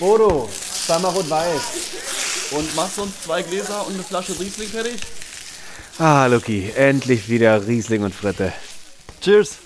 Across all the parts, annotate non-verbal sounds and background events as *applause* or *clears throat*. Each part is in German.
Bodo, zweimal rot-weiß. Und machst du uns zwei Gläser und eine Flasche Riesling fertig? Ah, Lucky, endlich wieder Riesling und Fritte. Cheers.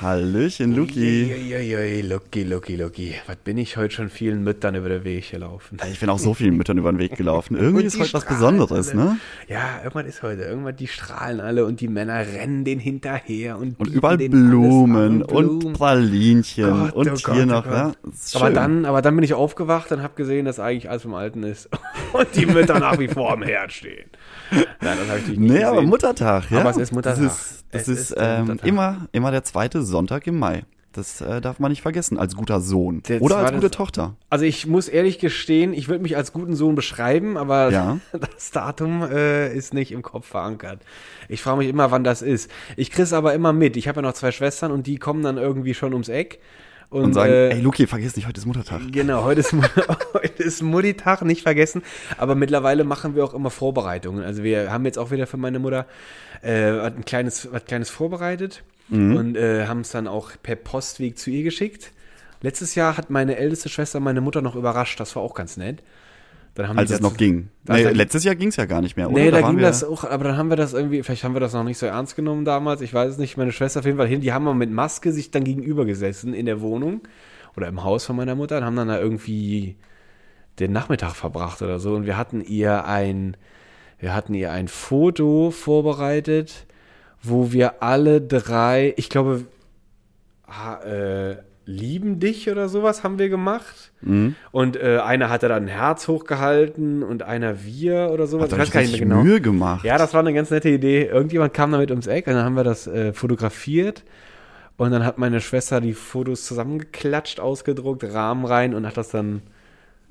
Hallöchen, Luki. Uiuiui, Lucky, Lucky, Lucky. Was bin ich heute schon vielen Müttern über den Weg gelaufen? Ich bin auch so vielen Müttern über den Weg gelaufen. *laughs* Irgendwie ist heute was Besonderes, alle. ne? Ja, irgendwas ist heute. Irgendwas, die strahlen alle und die Männer rennen den hinterher und, Und überall Blumen an und Blumen. Pralinchen Gott, und oh hier Gott, noch, oh. Gott. ist Aber dann, aber dann bin ich aufgewacht und habe gesehen, dass eigentlich alles vom Alten ist *laughs* und die Mütter nach wie vor am Herd stehen. Nein, das habe ich nicht Nee, aber gesehen. Muttertag, ja. Aber es ist Muttertag. Das ist, das Es ist, ist ähm, Muttertag. immer, immer der zweite Sonntag im Mai. Das äh, darf man nicht vergessen, als guter Sohn. Der Oder als gute Tochter. Also ich muss ehrlich gestehen, ich würde mich als guten Sohn beschreiben, aber Ja. *laughs* das Datum äh, ist nicht im Kopf verankert. Ich frage mich immer, wann das ist. Ich krieg's aber immer mit. Ich habe ja noch zwei Schwestern und die kommen dann irgendwie schon ums Eck. Und, Und sagen, äh, ey Luki, vergiss nicht, heute ist Muttertag. Genau, heute ist, *laughs* heute ist Mutti-Tag, nicht vergessen. Aber mittlerweile machen wir auch immer Vorbereitungen. Also wir haben jetzt auch wieder für meine Mutter äh, ein kleines, was kleines vorbereitet Mhm. und äh, haben es dann auch per Postweg zu ihr geschickt. Letztes Jahr hat meine älteste Schwester meine Mutter noch überrascht. Das war auch ganz nett. Dann haben Als es noch ging. Da- Nee, da- letztes Jahr ging es ja gar nicht mehr, oder? Nee, da, waren ging das auch, aber dann haben wir das irgendwie, vielleicht haben wir das noch nicht so ernst genommen damals, ich weiß es nicht, meine Schwester auf jeden Fall hin, die haben mal mit Maske sich dann gegenüber gesessen in der Wohnung oder im Haus von meiner Mutter und haben dann da irgendwie den Nachmittag verbracht oder so und wir hatten ihr ein, wir hatten ihr ein Foto vorbereitet, wo wir alle drei, ich glaube, ha, äh, lieben dich oder sowas haben wir gemacht. Mhm. Und äh, einer hatte dann ein Herz hochgehalten und einer wir oder sowas. Hat Ich weiß gar nicht mehr genau. Mühe gemacht. Ja, das war eine ganz nette Idee. Irgendjemand kam damit ums Eck und dann haben wir das äh, fotografiert. Und dann hat meine Schwester die Fotos zusammengeklatscht, ausgedruckt, Rahmen rein und hat das dann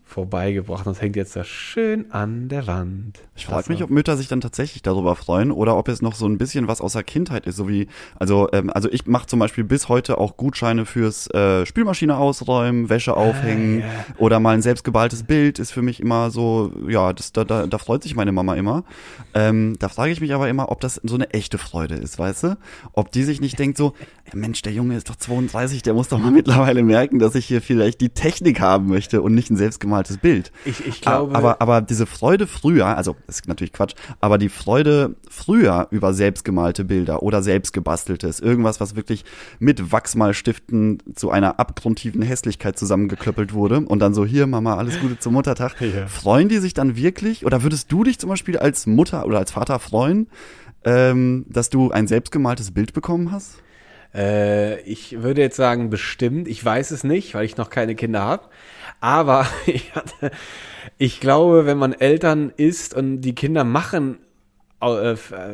vorbeigebracht. Und das hängt jetzt da schön an der Wand. Ich frage mich, ob Mütter sich dann tatsächlich darüber freuen oder ob es noch so ein bisschen was aus der Kindheit ist, so wie also ähm, also ich mache zum Beispiel bis heute auch Gutscheine fürs äh, Spülmaschine ausräumen, Wäsche aufhängen ja. oder mal ein selbstgemaltes Bild ist für mich immer so ja das da da, da freut sich meine Mama immer. Ähm, da frage ich mich aber immer, ob das so eine echte Freude ist, weißt du? Ob die sich nicht denkt so Mensch der Junge ist doch 32, der muss doch mal mittlerweile merken, dass ich hier vielleicht die Technik haben möchte und nicht ein selbstgemaltes Bild. Ich, ich glaube, aber, aber diese Freude früher, also das ist natürlich Quatsch, aber die Freude früher über selbstgemalte Bilder oder selbstgebasteltes, irgendwas, was wirklich mit Wachsmalstiften zu einer abgrundtiefen Hässlichkeit zusammengeklöppelt wurde und dann so, hier Mama, alles Gute zum Muttertag. *laughs* Ja. Freuen die sich dann wirklich oder würdest du dich zum Beispiel als Mutter oder als Vater freuen, ähm, dass du ein selbstgemaltes Bild bekommen hast? Äh, ich würde jetzt sagen, bestimmt. Ich weiß es nicht, weil ich noch keine Kinder habe. Aber *laughs* ich, hatte, ich glaube, wenn man Eltern ist und die Kinder machen,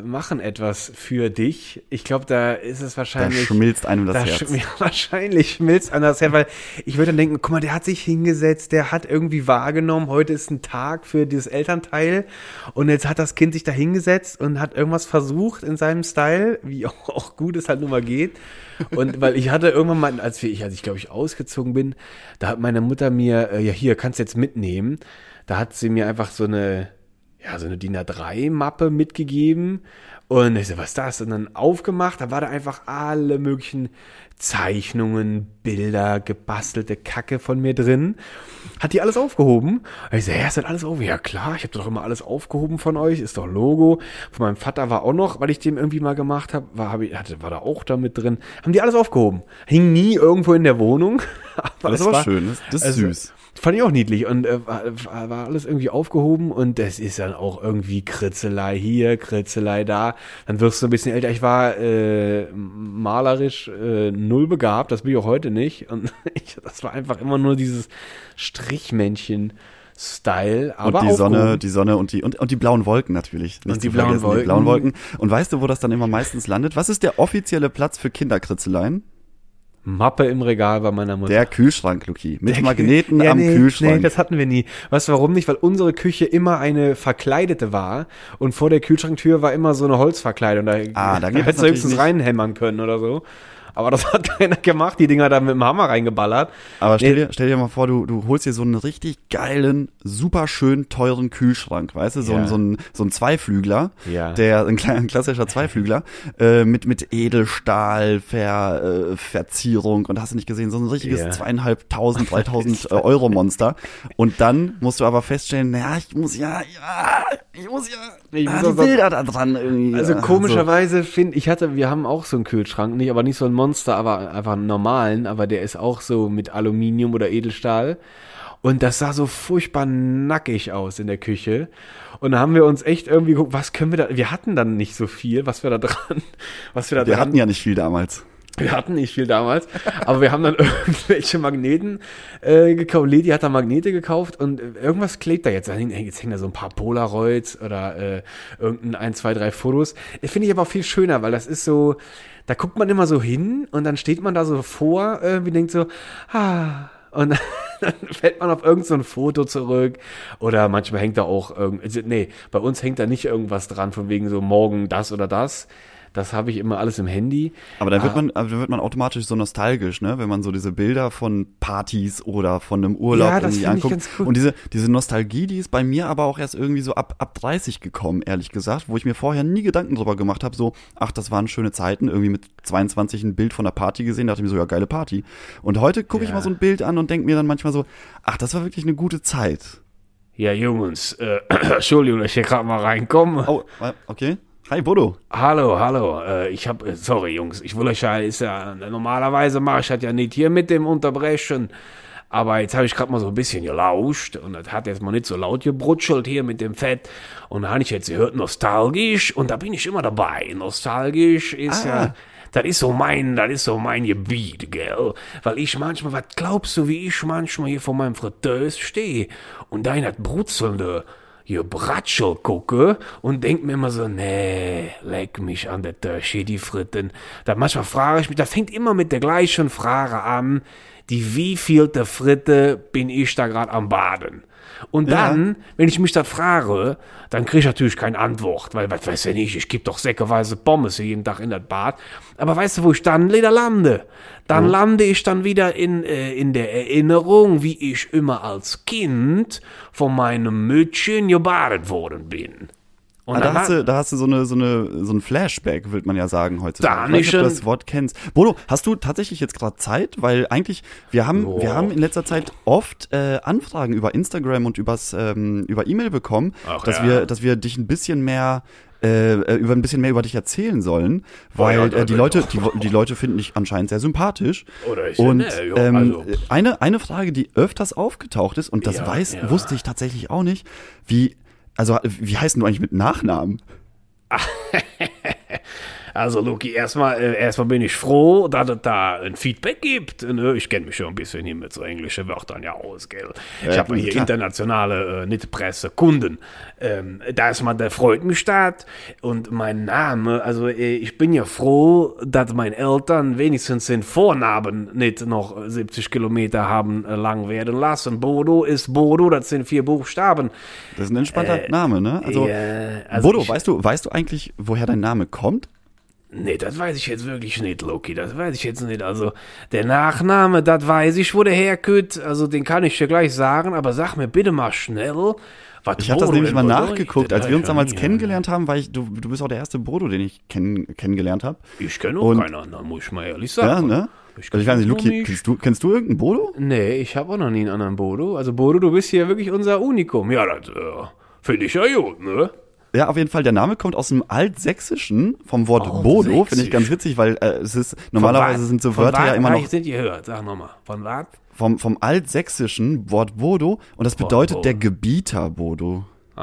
machen etwas für dich, ich glaube, da ist es Da wahrscheinlich. schmilzt einem das da Herz. sch- ja, *laughs* wahrscheinlich schmilzt anders her, weil ich würde dann denken, guck mal, der hat sich hingesetzt, der hat irgendwie wahrgenommen, heute ist ein Tag für dieses Elternteil und jetzt hat das Kind sich da hingesetzt und hat irgendwas versucht in seinem Style, wie auch, *laughs* auch gut es halt nun mal geht. Und *laughs* weil ich hatte irgendwann mal, als ich, als ich glaube ich ausgezogen bin, da hat meine Mutter mir, äh, ja hier, kannst jetzt mitnehmen. Da hat sie mir einfach so eine, ja, so eine DIN A3-Mappe mitgegeben. Und ich so, was ist das? Und dann aufgemacht, da war da einfach alle möglichen Zeichnungen, Bilder, gebastelte Kacke von mir drin. Hat die alles aufgehoben? Und ich so, ja, ist das alles aufgehoben? Ja klar, ich habe doch immer alles aufgehoben von euch, ist doch Logo. Von meinem Vater war auch noch, weil ich dem irgendwie mal gemacht habe, war, hab ich, hatte, war da auch da mit drin. Haben die alles aufgehoben. Hing nie irgendwo in der Wohnung. *laughs* Aber Das aber war- schön, das, das ist also, süß. Fand ich auch niedlich und äh, war, war alles irgendwie aufgehoben und das ist dann auch irgendwie Kritzelei hier, Kritzelei da. Dann wirst du ein bisschen älter. Ich war äh, malerisch äh, null begabt, das bin ich auch heute nicht. Und *laughs* ich, das war einfach immer nur dieses Strichmännchen-Style. Aber und die Sonne, aufgehoben. die Sonne und die und, und die blauen Wolken natürlich. Nicht Und die blauen Wolken. Die blauen Wolken. Und weißt du, wo das dann immer meistens landet? Was ist der offizielle Platz für Kinderkritzeleien? Mappe im Regal bei meiner Mutter. Der Kühlschrank, Luki. Mit Der Magneten Kü- ja, am nee, Kühlschrank. Nee, das hatten wir nie. Weißt du warum nicht? Weil unsere Küche immer eine verkleidete war und vor der Kühlschranktür war immer so eine Holzverkleidung. Da, Ah, da hättest du höchstens nicht. reinhämmern können oder so. Aber das hat *laughs* keiner gemacht, die Dinger da mit dem Hammer reingeballert. Aber stell dir, stell dir mal vor, du, du holst dir so einen richtig geilen, super schön teuren Kühlschrank, weißt du, so, Ja. ein, so, ein, so ein Zweiflügler, Ja. der, ein, kleiner, ein klassischer Zweiflügler, äh, mit, mit Edelstahl, Ver, äh, Verzierung und hast du nicht gesehen, so ein richtiges Ja. zweieinhalbtausend, *laughs* dreitausend äh, Euro Monster. Und dann musst du aber feststellen, ja, ich muss ja, ja, ich muss ja, Ich ah, die Bilder da dran irgendwie. Also komischerweise finde ich hatte, wir haben auch so einen Kühlschrank, nicht, aber nicht so ein Monster, aber einfach einen normalen, aber der ist auch so mit Aluminium oder Edelstahl. Und das sah so furchtbar nackig aus in der Küche. Und da haben wir uns echt irgendwie geguckt, was können wir da, wir hatten dann nicht so viel, was wir da dran, *laughs* was wir da. Wir dran hatten ja nicht viel damals. Wir hatten nicht viel damals, aber wir haben dann *laughs* irgendwelche Magneten äh, gekauft. Lady hat da Magnete gekauft und irgendwas klebt da jetzt. Jetzt hängen da so ein paar Polaroids oder äh, irgendein ein, zwei, drei Fotos. Das finde ich aber auch viel schöner, weil das ist so, da guckt man immer so hin und dann steht man da so vor, irgendwie denkt so, ah, und *laughs* dann fällt man auf irgend so Foto zurück. Oder manchmal hängt da auch irgend, also, nee, bei uns hängt da nicht irgendwas dran, von wegen so morgen das oder das. Das habe ich immer alles im Handy. Aber dann Ah. wird man, aber dann wird man automatisch so nostalgisch, ne? Wenn man so diese Bilder von Partys oder von einem Urlaub Ja, das irgendwie ich anguckt. ganz cool. Und diese, diese Nostalgie, die ist bei mir aber auch erst irgendwie so ab, ab 30 gekommen, ehrlich gesagt, wo ich mir vorher nie Gedanken drüber gemacht habe, so, ach, das waren schöne Zeiten, irgendwie mit 22 ein Bild von der Party gesehen, dachte ich mir so, ja, geile Party. Und heute gucke ich Ja. mal so ein Bild an und denke mir dann manchmal so, ach, das war wirklich eine gute Zeit. Ja, Jungs, äh, *clears throat* Entschuldigung, dass ich hier gerade mal reinkomme. Oh, okay. Hi, Bodo. Hallo, hallo. Äh, ich hab, äh, sorry, Jungs, ich will euch ja, ist ja, normalerweise mache ich das ja nicht hier mit dem Unterbrechen. Aber jetzt habe ich gerade mal so ein bisschen gelauscht und das hat jetzt mal nicht so laut gebrutschelt hier mit dem Fett. Und da habe ich jetzt gehört, nostalgisch und da bin ich immer dabei. Nostalgisch ist ja, das ist so mein, das ist so mein Gebiet, gell? Weil ich manchmal, was glaubst du, wie ich manchmal hier vor meinem Fritteus stehe und da in das brutzelnde hier Bratschel gucke und denk mir immer so, nee, leck mich an der Tasche, die Fritten. Da manchmal frage ich mich, da fängt immer mit der gleichen Frage an, die wievielte Fritte bin ich da gerade am Baden? Und dann, wenn ich mich da frage, dann kriege ich natürlich keine Antwort, weil, was weiß ich nicht, ich gebe doch säckeweise Pommes jeden Tag in das Bad. Aber weißt du, wo ich dann wieder lande? Dann lande ich dann wieder in, äh, in der Erinnerung, wie ich immer als Kind von meinem Mütchen gebadet worden bin. Und Ah, da, hast du, da hast du so eine, so eine, so ein Flashback, würde man ja sagen heutzutage. Da ich weiß nicht, ob du das Wort kennst. Bodo, hast du tatsächlich jetzt gerade Zeit? Weil eigentlich, wir haben, wir Boah. haben in letzter Zeit oft äh, Anfragen über Instagram und übers, ähm, über E-Mail bekommen, Ach dass ja. wir, dass wir dich ein bisschen mehr äh, äh, über ein bisschen mehr über dich erzählen sollen, weil ja, da äh, die Leute, die, die Leute finden dich anscheinend sehr sympathisch. Oder ich ja, und ne, jo, ähm, also. eine eine Frage, die öfters aufgetaucht ist und das Ja, weiß ja. wusste ich tatsächlich auch nicht, wie also wie heißt du eigentlich mit Nachnamen? *laughs* Also, Luki, erstmal, äh, erstmal bin ich froh, dass es da ein Feedback gibt. Ne? Ich kenne mich schon ein bisschen hier mit so englischen Wörtern ja aus, gell? Ich habe hier klar. internationale, äh, nicht Presse, Kunden. Ähm, da ist man, der freut mich das. Und mein Name, also äh, ich bin ja froh, dass meine Eltern wenigstens den Vornamen nicht noch 70 Kilometer haben äh, lang werden lassen. Bodo ist Bodo, das sind vier Buchstaben. Das ist ein entspannter Name, ne? Also, also Bodo, ich- weißt du, weißt du eigentlich, woher dein Name kommt? Nee, das weiß ich jetzt wirklich nicht, Loki. Das weiß ich jetzt nicht. Also, der Nachname, das weiß ich, wo der herkommt. Also, den kann ich dir gleich sagen. Aber sag mir bitte mal schnell, was Ich habe das nämlich mal nachgeguckt, als wir uns damals ja kennengelernt haben, weil ich, du, du bist auch der erste Bodo, den ich kenn, kennengelernt habe. Ich kenne auch Und- keinen anderen, muss ich mal ehrlich Ja, sagen. ne? Ich Also ich weiß nicht, Luki, kennst du, kennst du irgendeinen Bodo? Nee, ich habe auch noch nie einen anderen Bodo. Also, Bodo, du bist hier wirklich unser Unikum. Ja, das äh, finde ich ja gut, ne? Ja, auf jeden Fall. Der Name kommt aus dem Altsächsischen vom Wort Oh, Bodo. Finde ich ganz witzig, weil äh, es ist normalerweise sind so Wörter ja immer noch Ich sind gehört, sag nochmal. Von was? vom, vom Altsächsischen Wort Bodo und das bedeutet Bodo. der Gebieter Bodo. *laughs*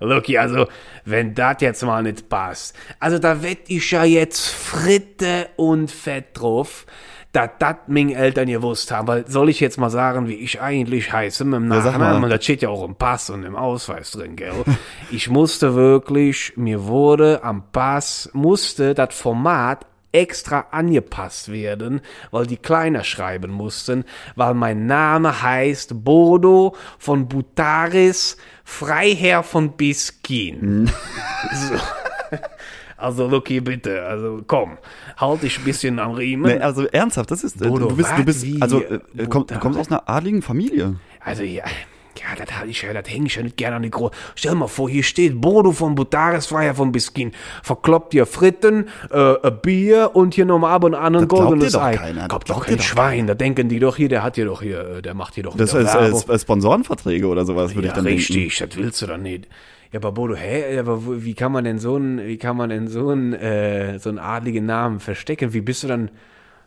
Lucky, also, wenn das jetzt mal nicht passt. Also, da wett ich ja jetzt Fritte und Fett drauf, dass das meine Eltern gewusst haben. Weil, soll ich jetzt mal sagen, wie ich eigentlich heiße mit dem Ja, Nachnamen? Und das steht ja auch im Pass und im Ausweis drin, gell? *laughs* ich musste wirklich, mir wurde am Pass, musste das Format extra angepasst werden, weil die kleiner schreiben mussten, weil mein Name heißt Bodo von Butaris, Freiherr von Biskin. So. Also, Lucky, bitte, also komm, halt dich ein bisschen am Riemen. Nee, also ernsthaft, das ist, äh, Bodo, du bist, du bist, Wie? also äh, Wo komm, du kommst aus einer adligen Familie. Also ja, ja, das hab ich ja, das hänge ich ja nicht gerne an die Große. Stell mal vor, hier steht Bodo von Butares Freier von Biskin. Verkloppt ihr Fritten, äh, Bier und hier nochmal ab und an ein goldenes Ei. keiner, glaubt doch kein Schwein. Da denken die doch hier, der hat hier doch hier, äh, der macht hier doch Das ist, ist Sponsorenverträge oder sowas, würde ja, ich dann denken. richtig, das willst du doch nicht. Ja, aber Bodo, hä, aber wie kann man denn so einen, wie kann man denn so einen, äh, so einen adligen Namen verstecken? Wie bist du dann,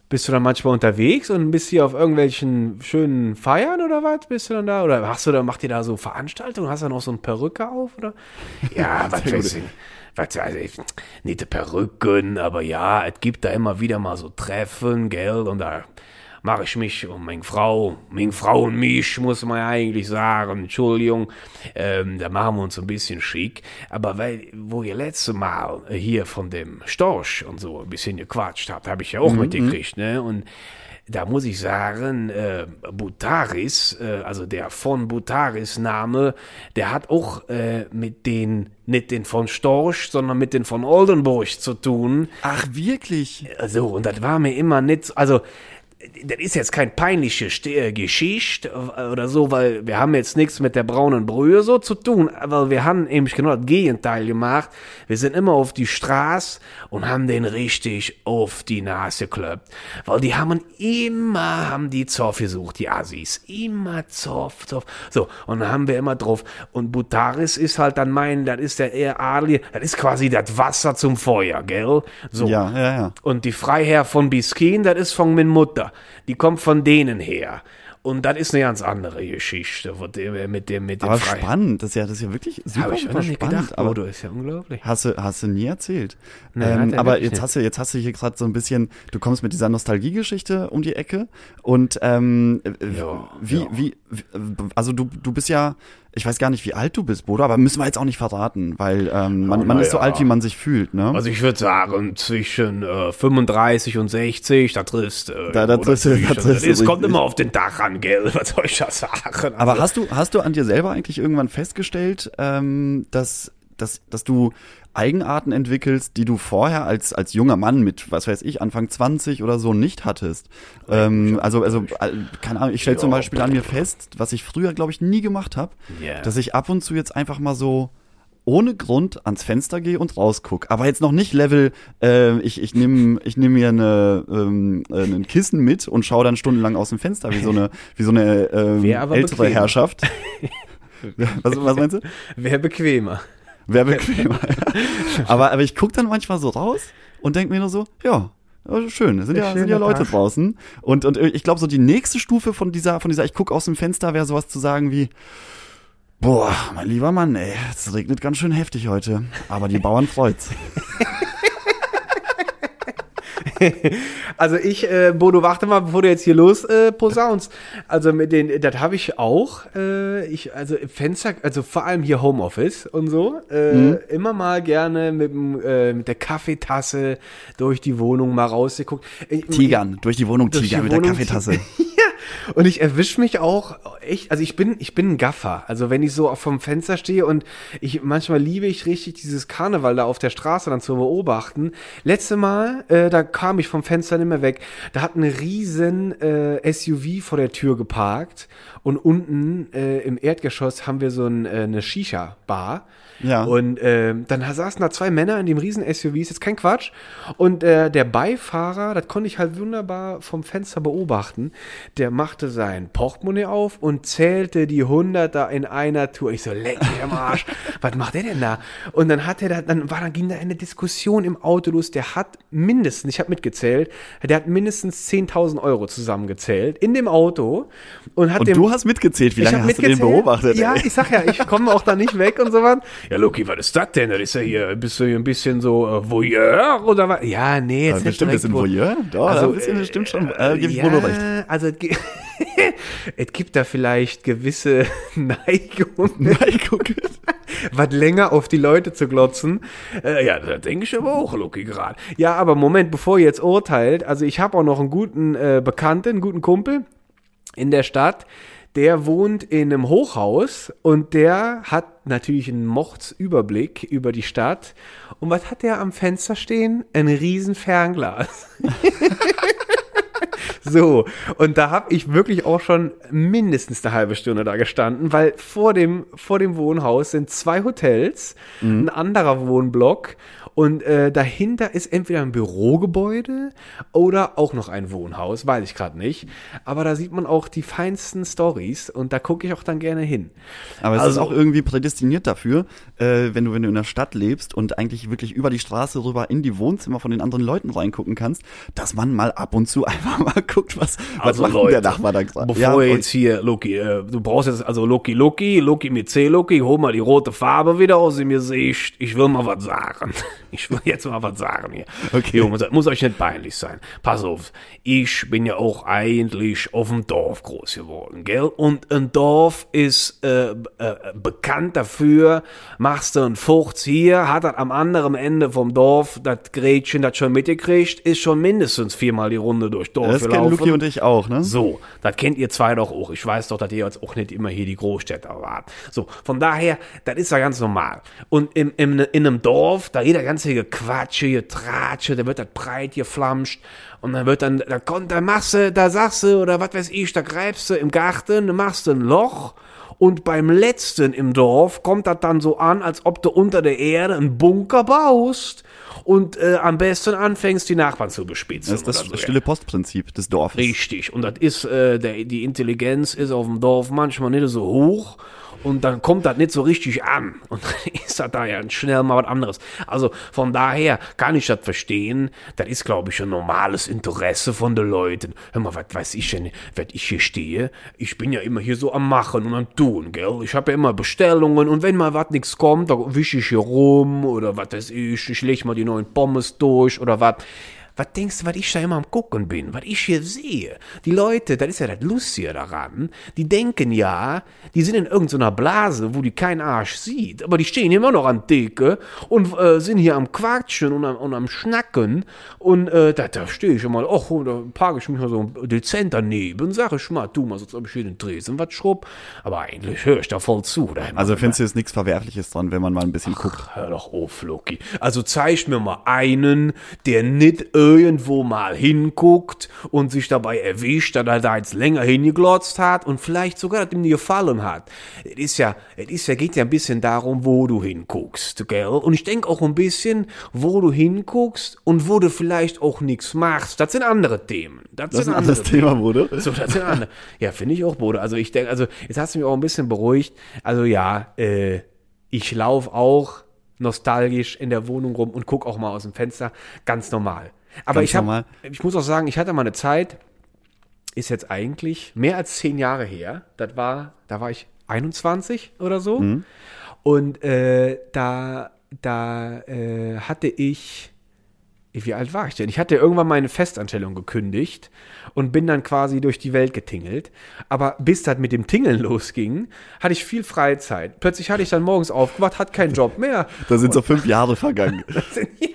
bist du dann manchmal unterwegs und bist hier auf irgendwelchen schönen Feiern oder was? Bist du dann da? Oder hast du da, macht ihr da so Veranstaltungen? Hast du noch so eine Perücke auf, oder? *laughs* Ja, was weiß ich. Was weiß ich, nicht die Perücken, aber ja, es gibt da immer wieder mal so Treffen, gell, und da mache ich mich und meine Frau, meine Frau und mich, muss man ja eigentlich sagen, Entschuldigung, ähm, da machen wir uns ein bisschen schick. Aber weil, wo ihr letzte Mal hier von dem Storch und so ein bisschen gequatscht habt, habe ich ja auch mitgekriegt, ne? Und da muss ich sagen, äh, Butaris, äh, also der von Butaris Name, der hat auch äh, mit den, nicht den von Storch, sondern mit den von Oldenburg zu tun. Ach, wirklich? So, und das war mir immer nicht, so- also, das ist jetzt kein peinliche äh, Geschichte oder so, weil wir haben jetzt nichts mit der braunen Brühe so zu tun, aber wir haben eben genau das Gegenteil gemacht. Wir sind immer auf die Straße und haben den richtig auf die Nase gekloppt. Weil die haben immer, haben die Zoff gesucht, die Assis. Immer Zoff, Zoff. So, und dann haben wir immer drauf. Und Butaris ist halt dann mein, das ist der eher Adlige, das ist quasi das Wasser zum Feuer, gell? So. Ja, ja, ja. Und die Freiherr von Biskin, das ist von min Mutter. Die kommt von denen her. Und das ist eine ganz andere Geschichte mit dem, mit dem Aber Freiherr. spannend, das ist ja, das ist ja wirklich super, Habe ich super spannend. gedacht, aber Bodo, ist ja unglaublich. Hast du, hast du nie erzählt. Hat ähm, er aber jetzt nicht. hast du, jetzt hast du hier gerade so ein bisschen, du kommst mit dieser Nostalgiegeschichte um die Ecke und ähm, äh, Ja, wie, wie, wie, also du, du bist ja, ich weiß gar nicht, wie alt du bist, Bruder, aber müssen wir jetzt auch nicht verraten, weil ähm, man, Oh, man ist so ja. alt, wie man sich fühlt, ne? Also ich würde sagen, zwischen äh, 35 und 60, da triffst äh, Da- da triffst du- da triffst Es kommt immer auf den Tag an, gell, *laughs* was soll ich da sagen? Aber Also, hast du, hast du an dir selber eigentlich irgendwann festgestellt, ähm, dass, dass, dass du Eigenarten entwickelst, die du vorher als, als junger Mann mit, was weiß ich, Anfang 20 oder so nicht hattest? Ähm, also, also, äh, keine Ahnung, ich stelle zum. Beispiel an mir fest, was ich früher, glaube ich, nie gemacht habe, Ja. dass ich ab und zu jetzt einfach mal so ohne Grund ans Fenster gehe und rausguck. Aber jetzt noch nicht Level, äh, ich, ich nehme ich nehm mir eine, ähm, äh, ein Kissen mit und schaue dann stundenlang aus dem Fenster, wie so eine, wie so eine ähm, ältere bequemer. Herrschaft. *laughs* was, was meinst du? Wäre bequemer. Wäre bequemer. aber, aber ich guck dann manchmal so raus und denk mir nur so, ja, schön, sind ja, sind ja Leute Tag. draußen. Und, und ich glaube, so die nächste Stufe von dieser, von dieser, ich guck aus dem Fenster, wäre sowas zu sagen wie, boah, mein lieber Mann, ey, es regnet ganz schön heftig heute. Aber die Bauern freut's. *laughs* *laughs* Also ich, äh, Bodo, warte mal, bevor du jetzt hier los äh, posaunst. Also mit den, das habe ich auch. Äh, ich, also Fenster, also vor allem hier Homeoffice und so. Äh, Mhm. Immer mal gerne mit, dem, äh, mit der Kaffeetasse durch die Wohnung mal rausgeguckt. Ich- Tigern, durch die Wohnung Durch tigern die mit der Wohnung Kaffeetasse. Und ich erwische mich auch echt, also ich bin, ich bin ein Gaffer. Also wenn ich so vom Fenster stehe und ich, manchmal liebe ich richtig dieses Karneval da auf der Straße dann zu beobachten. Letzte Mal, äh, da kam ich vom Fenster nicht mehr weg. Da hat ein riesen äh, SUV vor der Tür geparkt und unten äh, im Erdgeschoss haben wir so ein, äh, eine Shisha-Bar. Ja. Und ähm, dann saßen da zwei Männer in dem riesen SUV, ist jetzt kein Quatsch. Und äh, der Beifahrer, das konnte ich halt wunderbar vom Fenster beobachten, der machte sein Portemonnaie auf und zählte die Hunderter in einer Tour. Ich so, leck mich am Arsch, *laughs* was macht der denn da? Und dann hat er da, dann war, dann ging da eine Diskussion im Auto los, der hat mindestens, ich habe mitgezählt, der hat mindestens 10.000 Euro zusammengezählt in dem Auto und hat Und dem hast mitgezählt, wie ich lange hast du den mitgezählt. beobachtet? Ja, ey? ich sag ja, ich komme auch da nicht weg und so was. Ja, Luki, was ist das denn? Das ist ja hier, bist du hier ein bisschen so äh, Voyeur oder was? Ja, nee, jetzt Ja, nicht bestimmt, das sind Vo- Voyeur. Doch, Also, ein bisschen, das stimmt schon. Äh, gebe ich ja, recht. also es gi- *laughs* es gibt da vielleicht gewisse *laughs* Neigungen, *laughs* guck. was länger auf die Leute zu glotzen. Äh, ja, da denke ich aber auch, Luki, gerade. Ja, aber Moment, bevor ihr jetzt urteilt, also ich habe auch noch einen guten äh, Bekannten, einen guten Kumpel in der Stadt, der wohnt in einem Hochhaus und der hat natürlich einen Mordsüberblick über die Stadt. Und was hat der am Fenster stehen? Ein riesen Fernglas. *laughs* So, und da habe ich wirklich auch schon mindestens eine halbe Stunde da gestanden, weil vor dem, vor dem Wohnhaus sind zwei Hotels, ein anderer Wohnblock und äh, dahinter ist entweder ein Bürogebäude oder auch noch ein Wohnhaus, weiß ich gerade nicht. Aber da sieht man auch die feinsten Stories und da gucke ich auch dann gerne hin. Aber es ist Also- auch irgendwie prädestiniert dafür, äh, wenn du, wenn du in der Stadt lebst und eigentlich wirklich über die Straße rüber in die Wohnzimmer von den anderen Leuten reingucken kannst, dass man mal ab und zu *laughs* einfach mal guckt, was, was macht denn der Nachbar da gerade. Bevor Ja, jetzt hier, Loki, äh, du brauchst jetzt also Loki, Loki, Loki mit C, Loki, hol mal die rote Farbe wieder aus dem Gesicht. Ich will mal was sagen. *laughs* Ich will *laughs* jetzt mal was sagen hier. Okay. Jungs, das muss euch nicht peinlich sein. Pass auf, ich bin ja auch eigentlich auf dem Dorf groß geworden, gell? Und ein Dorf ist äh, äh, bekannt dafür, machst du einen Furz hier, hat das am anderen Ende vom Dorf, das Gretchen das schon mitgekriegt, ist schon mindestens viermal die Runde durch Dorf das kennen gelaufen. Luki und ich auch, ne? So, das kennt ihr zwei doch auch. Ich weiß doch, dass ihr jetzt auch nicht immer hier die Großstädter wart. So, von daher, das ist ja ganz normal. Und im, im, in einem Dorf, da jeder ganze Gequatsche, Getratsche, da wird das breit geflamscht. Und dann wird dann, da kommt, da machst du, da sagst du, oder was weiß ich, da greifst du im Garten, da machst du ein Loch. Und beim letzten im Dorf kommt das dann so an, als ob du unter der Erde einen Bunker baust und äh, am besten anfängst, die Nachbarn zu bespitzen. Das ist das so. stille Postprinzip des Dorfes. Richtig. Und das ist, äh, der, die Intelligenz ist auf dem Dorf manchmal nicht so hoch. Und dann kommt das nicht so richtig an. Und *laughs* ist das da ja schnell mal was anderes. Also von daher kann ich das verstehen. Das ist, glaube ich, ein normales Interesse von den Leuten. Hör mal, was weiß ich denn, wenn ich hier stehe? Ich bin ja immer hier so am Machen und am Tun, gell? Ich habe ja immer Bestellungen und wenn mal was nichts kommt, dann wische ich hier rum oder was weiß ich. Ich lege mal die neuen Pommes durch oder was. Was denkst du, was ich da immer am gucken bin, was ich hier sehe? Die Leute, das ist ja das Lustige daran, die denken ja, die sind in irgendeiner Blase, wo die kein Arsch sieht, aber die stehen immer noch an Theke und äh, sind hier am Quatschen und am, und am Schnacken und äh, da, da stehe ich mal, ach, da parke ich mich mal so dezent daneben, sag ich mal, du mal, ich hier den Tresen was schrubb, aber eigentlich höre ich da voll zu. Da Also findest du jetzt nichts Verwerfliches dran, wenn man mal ein bisschen guckt? Hör doch auf, Loki. Also zeig mir mal einen, der nicht irgendwo mal hinguckt und sich dabei erwischt, dass er da jetzt länger hingeglotzt hat und vielleicht sogar, dass ihm die gefallen hat. Es ist ja, es ist ja, geht ja ein bisschen darum, wo du hinguckst, gell? Und ich denke auch ein bisschen, wo du hinguckst und wo du vielleicht auch nichts machst. Das sind andere Themen. Das, Das ist ein anderes andere Thema, Bruder. so, das sind andere. Ja, finde ich auch, Bruder. Also ich denke, also jetzt hast du mich auch ein bisschen beruhigt. Also ja, äh, ich laufe auch nostalgisch in der Wohnung rum und guck auch mal aus dem Fenster. Ganz normal. Aber Ganz ich normal. ich muss auch sagen, ich hatte mal eine Zeit, ist jetzt eigentlich mehr als zehn Jahre her. Das war, da war ich 21 oder so. Mhm. Und äh, da, da äh, hatte ich, wie alt war ich denn? Ich hatte irgendwann meine Festanstellung gekündigt und bin dann quasi durch die Welt getingelt. Aber bis das mit dem Tingeln *laughs* losging, hatte ich viel Freizeit. Plötzlich hatte ich dann morgens aufgewacht, hatte keinen Job mehr. Da sind so fünf Jahre vergangen. *laughs* ja,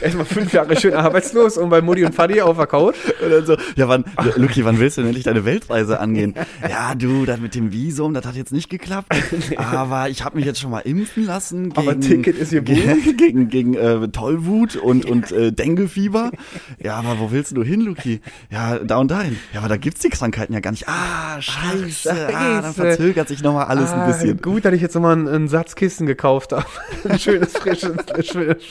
erstmal fünf Jahre schön arbeitslos und bei Mutti und Vati auf der Couch. Und dann so, ja, wann, Luki, wann willst du denn endlich deine Weltreise angehen? Ja, du, das mit dem Visum, das hat jetzt nicht geklappt. Aber ich habe mich jetzt schon mal impfen lassen gegen, Aber Ticket ist gebucht. gegen, gegen, gegen äh, Tollwut und, und äh, Denguefieber. Ja, aber wo willst du hin, Luki? Ja, da und dahin. Ja, aber da gibt's die Krankheiten ja gar nicht. Ah, scheiße. Ah, dann Scheiße. verzögert sich nochmal alles ein bisschen. Ah, Gut, dass ich jetzt nochmal einen, einen Satz Kissen gekauft habe. Ein schönes, frisches,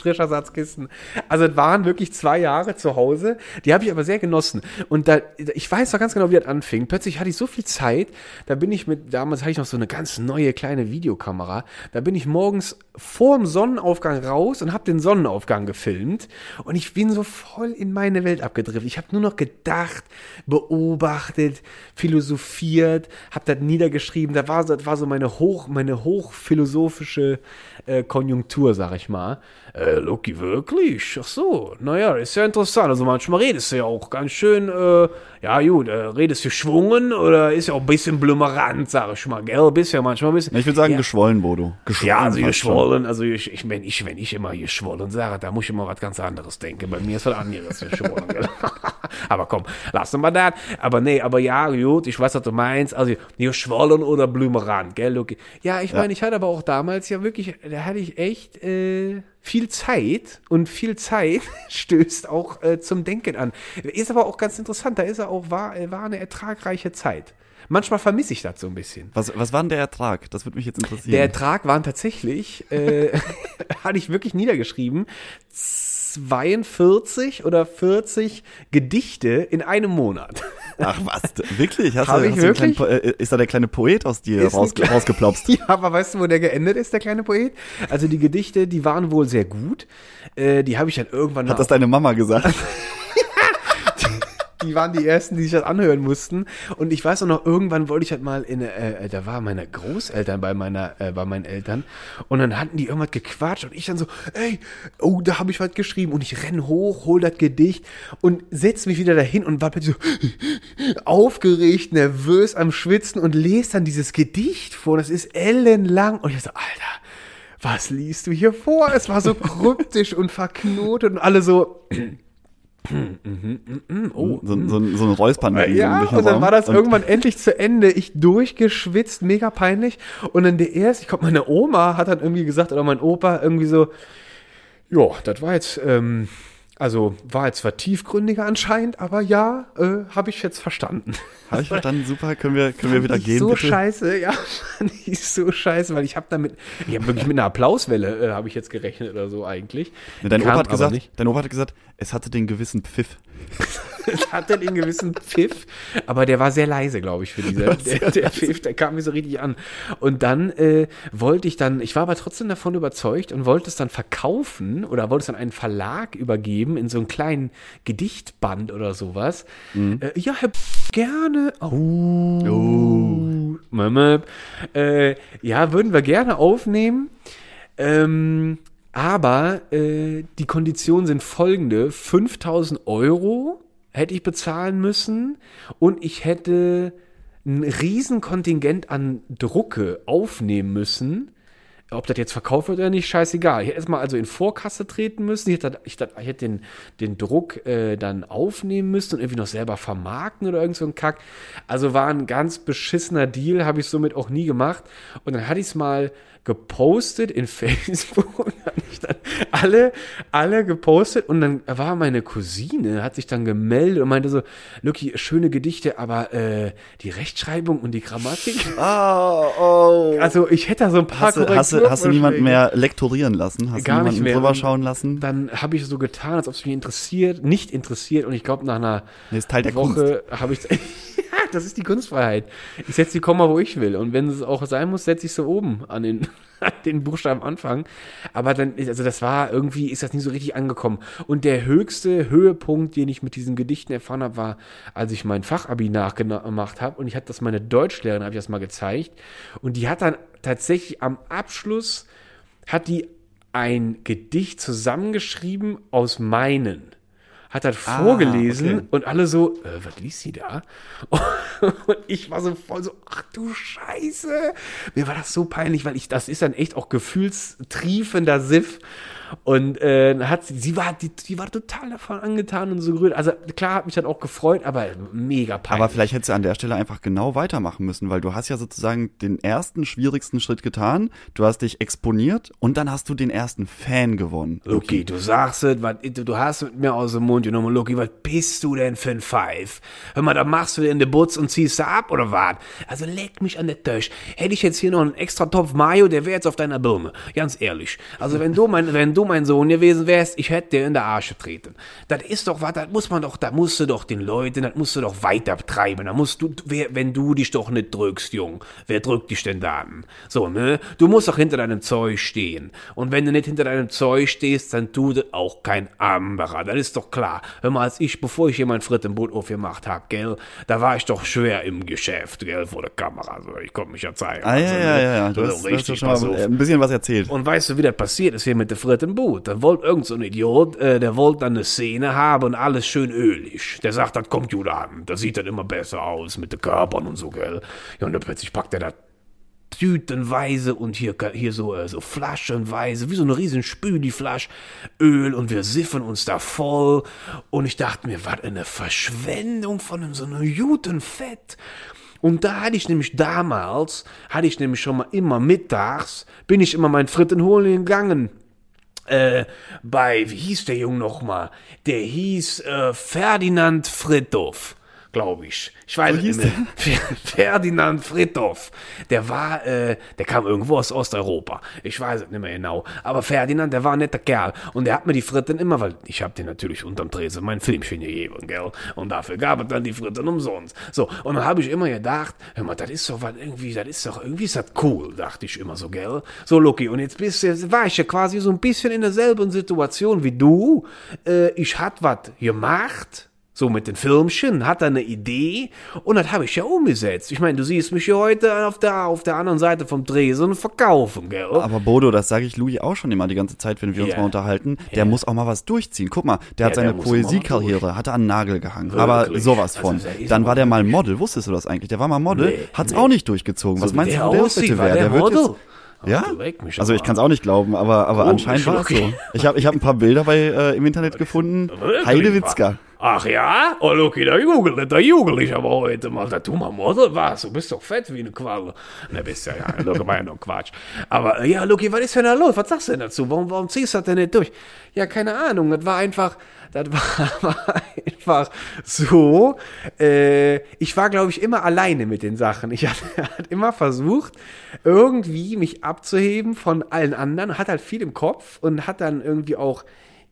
frischer Satz Kissen. Also es waren wirklich zwei Jahre zu Hause. Die habe ich aber sehr genossen. Und da, ich weiß noch ganz genau, wie das anfing. Plötzlich hatte ich so viel Zeit. Da bin ich mit, damals hatte ich noch so eine ganz neue kleine Videokamera. Da bin ich morgens vor dem Sonnenaufgang raus und habe den Sonnenaufgang gefilmt. Und ich bin so voll in meine Welt abgedriftet. Ich habe nur noch gedacht, beobachtet, philosophiert, habe das niedergeschrieben. Da war, so- das war so meine hoch, meine hochphilosophische äh, Konjunktur, sag ich mal. Äh, Loki, wirklich? Ach so, naja, ist ja interessant. Also manchmal redest du ja auch ganz schön, äh, ja gut, äh, redest du geschwungen oder ist ja auch ein bisschen blummerant, sag ich mal, gell? Bist ja manchmal ein bisschen. Ich würde sagen, ja. geschwollen, Bodo. Geschwollen Ja, also schon. geschwollen, also ich, ich, wenn ich, wenn ich immer geschwollen sage, da muss ich immer was ganz anderes denken. Bei mir ist was anderes geschwollen. gell? *laughs* aber komm, lass mal das. Aber nee, aber ja, gut, ich weiß, was du meinst. Also, hier Schwollen oder Blümerand, gell, Luki? Ja, ich meine, ich hatte aber auch damals ja wirklich, da hatte ich echt äh, viel Zeit und viel Zeit *laughs* stößt auch äh, zum Denken an. Ist aber auch ganz interessant, da ist er auch, war, äh, war eine ertragreiche Zeit. Manchmal vermisse ich das so ein bisschen. Was, was war denn der Ertrag? Das würde mich jetzt interessieren. Der Ertrag waren tatsächlich, äh, *laughs* hatte ich wirklich niedergeschrieben, 42 oder 40 Gedichte in einem Monat. Ach was, wirklich? Hast Hab du, ich hast du wirklich? kleinen äh, ist da der kleine Poet aus dir raus, rausgeplopst? *laughs* Ja, aber weißt du, wo der geendet ist, der kleine Poet? Also die Gedichte, die waren wohl sehr gut. Äh, die habe ich dann irgendwann Hat das deine Mama gesagt? *laughs* die waren die ersten, die sich das anhören mussten. Und ich weiß auch noch, irgendwann wollte ich halt mal in, äh, da war meine Großeltern bei meiner, äh, bei meinen Eltern. Und dann hatten die irgendwas gequatscht und ich dann so, ey, oh, da habe ich was geschrieben. Und ich renn hoch, hol das Gedicht und setz mich wieder dahin und war plötzlich so *laughs* aufgeregt, nervös am Schwitzen und lese dann dieses Gedicht vor. Das ist ellenlang. Und ich so, Alter, was liest du hier vor? Es war so *laughs* kryptisch und verknotet und alle so, oh, so, so, so ein Räuspern. ja, und dann Raum. war das Und irgendwann endlich zu Ende. Ich durchgeschwitzt, mega peinlich. Und dann der erste, ich glaube, meine Oma hat dann irgendwie gesagt, oder mein Opa irgendwie so, ja, das war jetzt, ähm, also war jetzt zwar tiefgründiger anscheinend, aber ja, äh, habe ich jetzt verstanden. *laughs* Hab ich verstanden, super, können wir, können wir wieder gehen, so bitte? scheiße, ja, *laughs* fand ich so scheiße, weil ich habe damit, ich habe wirklich mit einer Applauswelle, äh, habe ich jetzt gerechnet oder so eigentlich. Nee, Dein Opa, hat gesagt, nicht. dein Opa hat gesagt, es hatte den gewissen Pfiff. Es hatte den gewissen Pfiff, aber der war sehr leise, glaube ich, für diese. Der, der Pfiff, der kam mir so richtig an. Und dann äh, wollte ich dann, ich war aber trotzdem davon überzeugt und wollte es dann verkaufen oder wollte es dann einen Verlag übergeben in so einen kleinen Gedichtband oder sowas. Äh, ja, Herr gerne. Oh. oh. Äh, ja, würden wir gerne aufnehmen. Ähm, aber äh, die Konditionen sind folgende: 5000 Euro hätte ich bezahlen müssen und ich hätte ein Riesenkontingent an Drucke aufnehmen müssen. Ob das jetzt verkauft wird oder nicht, scheißegal. Ich hätte erstmal also in Vorkasse treten müssen. Ich hätte, ich ich hätte den, den Druck äh, dann aufnehmen müssen und irgendwie noch selber vermarkten oder irgend so ein Kack. Also war ein ganz beschissener Deal, habe ich somit auch nie gemacht. Und dann hatte ich es mal gepostet in *laughs* Facebook habe ich dann alle, alle gepostet und dann war meine Cousine, hat sich dann gemeldet und meinte so, Lucky, schöne Gedichte, aber äh, die Rechtschreibung und die Grammatik. Oh, *laughs* oh. Also ich hätte da so ein paar Hast du, hast, du, hast du niemanden mehr lektorieren lassen? Hast Gar du nicht niemanden mehr. drüber schauen lassen? Dann habe ich so getan, als ob es mich interessiert, nicht interessiert und ich glaube nach einer Nee, Woche habe ich *laughs* das ist die Kunstfreiheit. Ich setze die Komma, wo ich will und wenn es auch sein muss, setze ich sie oben an den *laughs* den Buchstaben Anfang. Aber dann also das war irgendwie ist das nie so richtig angekommen und der höchste Höhepunkt, den ich mit diesen Gedichten erfahren habe, war, als ich mein Fachabi nachgemacht habe und ich hatte das meine Deutschlehrerin habe ich das mal gezeigt und die hat dann tatsächlich am Abschluss hat die ein Gedicht zusammengeschrieben aus meinen. Hat das Ah, vorgelesen okay. und alle so, äh, was liest sie da? *laughs* Und ich war so voll so, ach du Scheiße. Mir war das so peinlich, weil ich, das ist dann echt auch gefühlstriefender Siff. Und äh, hat sie, sie war, die, die war total davon angetan und so gerührt. Also klar hat mich dann auch gefreut, aber mega peinlich. Aber vielleicht hättest du an der Stelle einfach genau weitermachen müssen, weil du hast ja sozusagen den ersten schwierigsten Schritt getan. Du hast dich exponiert und dann hast du den ersten Fan gewonnen. Luki, du sagst es, was, du, hast mit mir aus dem Mund genommen, Luki, was bist du denn für ein Pfeif? Hör mal, da machst du dir in den Butz und ziehst du ab, oder was? Also leg mich an der Tisch. Hätte ich jetzt hier noch einen extra Topf Mayo, der wäre jetzt auf deiner Birne. Ganz ehrlich. Also wenn du mein, wenn du mein Sohn gewesen wärst, ich hätte dir in der Arsch getreten. Das ist doch was, das muss man doch, da musst du doch den Leuten, das musst du doch weiter treiben. Da musst du, wer, wenn du dich doch nicht drückst, Jung, wer drückt dich denn da an? So, ne? Du musst doch hinter deinem Zeug stehen. Und wenn du nicht hinter deinem Zeug stehst, dann tut es auch kein anderer. Das ist doch klar. Hör mal, als ich, bevor ich hier mein Frittenboot aufgemacht hab, gell, da war ich doch schwer im Geschäft, gell, vor der Kamera. So, ich konnte mich ja zeigen. Ah, ja, Also, ja, ne? ja, ja. Du hast, du hast ja richtig, schon pass mal äh, ein bisschen was erzählt. Und weißt du, wie das passiert ist hier mit der Frittenboot? Da wollte irgend so ein Idiot, äh, der wollte dann eine Szene haben und alles schön ölig. Der sagt, das kommt gut an. Das sieht dann immer besser aus mit den Körpern und so, gell? Ja, und dann plötzlich packt er das tütenweise und hier, hier so, äh, so flaschenweise, wie so eine riesen Spüli-Flasche Öl und wir siffen uns da voll. Und ich dachte mir, was eine Verschwendung von so einem guten Fett. Und da hatte ich nämlich damals, hatte ich nämlich schon mal immer mittags, bin ich immer mein Fritten holen gegangen. Äh, bei, wie hieß der Junge nochmal? Der hieß äh, Ferdinand Fritthof glaube ich. Ich weiß nicht mehr. *laughs* Ferdinand Fritthof. Der war, äh, der kam irgendwo aus Osteuropa. Ich weiß es nicht mehr genau. Aber Ferdinand, der war ein netter Kerl. Und der hat mir die Fritten immer, weil ich habe den natürlich unterm Tresen mein Filmchen gegeben, gell? Und dafür gab es dann die Fritten umsonst. So, und dann habe ich immer gedacht, hör mal, das ist doch was irgendwie, das ist doch, irgendwie ist das cool, dachte ich immer so, gell? So, Lucky, und jetzt bist jetzt war ich ja quasi so ein bisschen in derselben Situation wie du. Äh, ich hatte was gemacht, so mit den Filmchen, hat er eine Idee und das habe ich ja umgesetzt. Ich meine, du siehst mich ja heute auf der, auf der anderen Seite vom Dresen verkaufen, gell? Aber Bodo, das sage ich Louis auch schon immer die ganze Zeit, wenn wir uns Ja. mal unterhalten. Der Ja. muss auch mal was durchziehen. Guck mal, der hat Ja, seine mal was Poesiekarriere, hat er an den Nagel gehangen. Aber Wirklich? sowas Also von. der ist Dann aber war der mal Model. Wusstest du das eigentlich? Der war mal Model, Nee, hat's nee. auch nicht durchgezogen. Was So wie meinst der du, wo der aussieht, bitte wäre? der Der wird Model? jetzt, ja? Also ich aber. kann es auch nicht glauben, aber, aber Komisch, anscheinend war es so. okay. Ich habe ich hab ein paar Bilder bei, äh, im Internet gefunden. Heidewitzka. Ach ja? Oh, Lucky, da jugel, da jugel ich aber heute mal. Da tu mal Model was. Du bist doch fett wie eine Qualle. Na, bist ja, ja. Lucky, war ja noch Quatsch. Aber, ja, Lucky, was ist denn da los? Was sagst du denn dazu? Warum, warum ziehst du das denn nicht durch? Ja, keine Ahnung. Das war einfach, das war, *laughs* war einfach so. Äh, ich war, glaube ich, immer alleine mit den Sachen. Ich hatte, *laughs* hatte immer versucht, irgendwie mich abzuheben von allen anderen. Hat halt viel im Kopf und hat dann irgendwie auch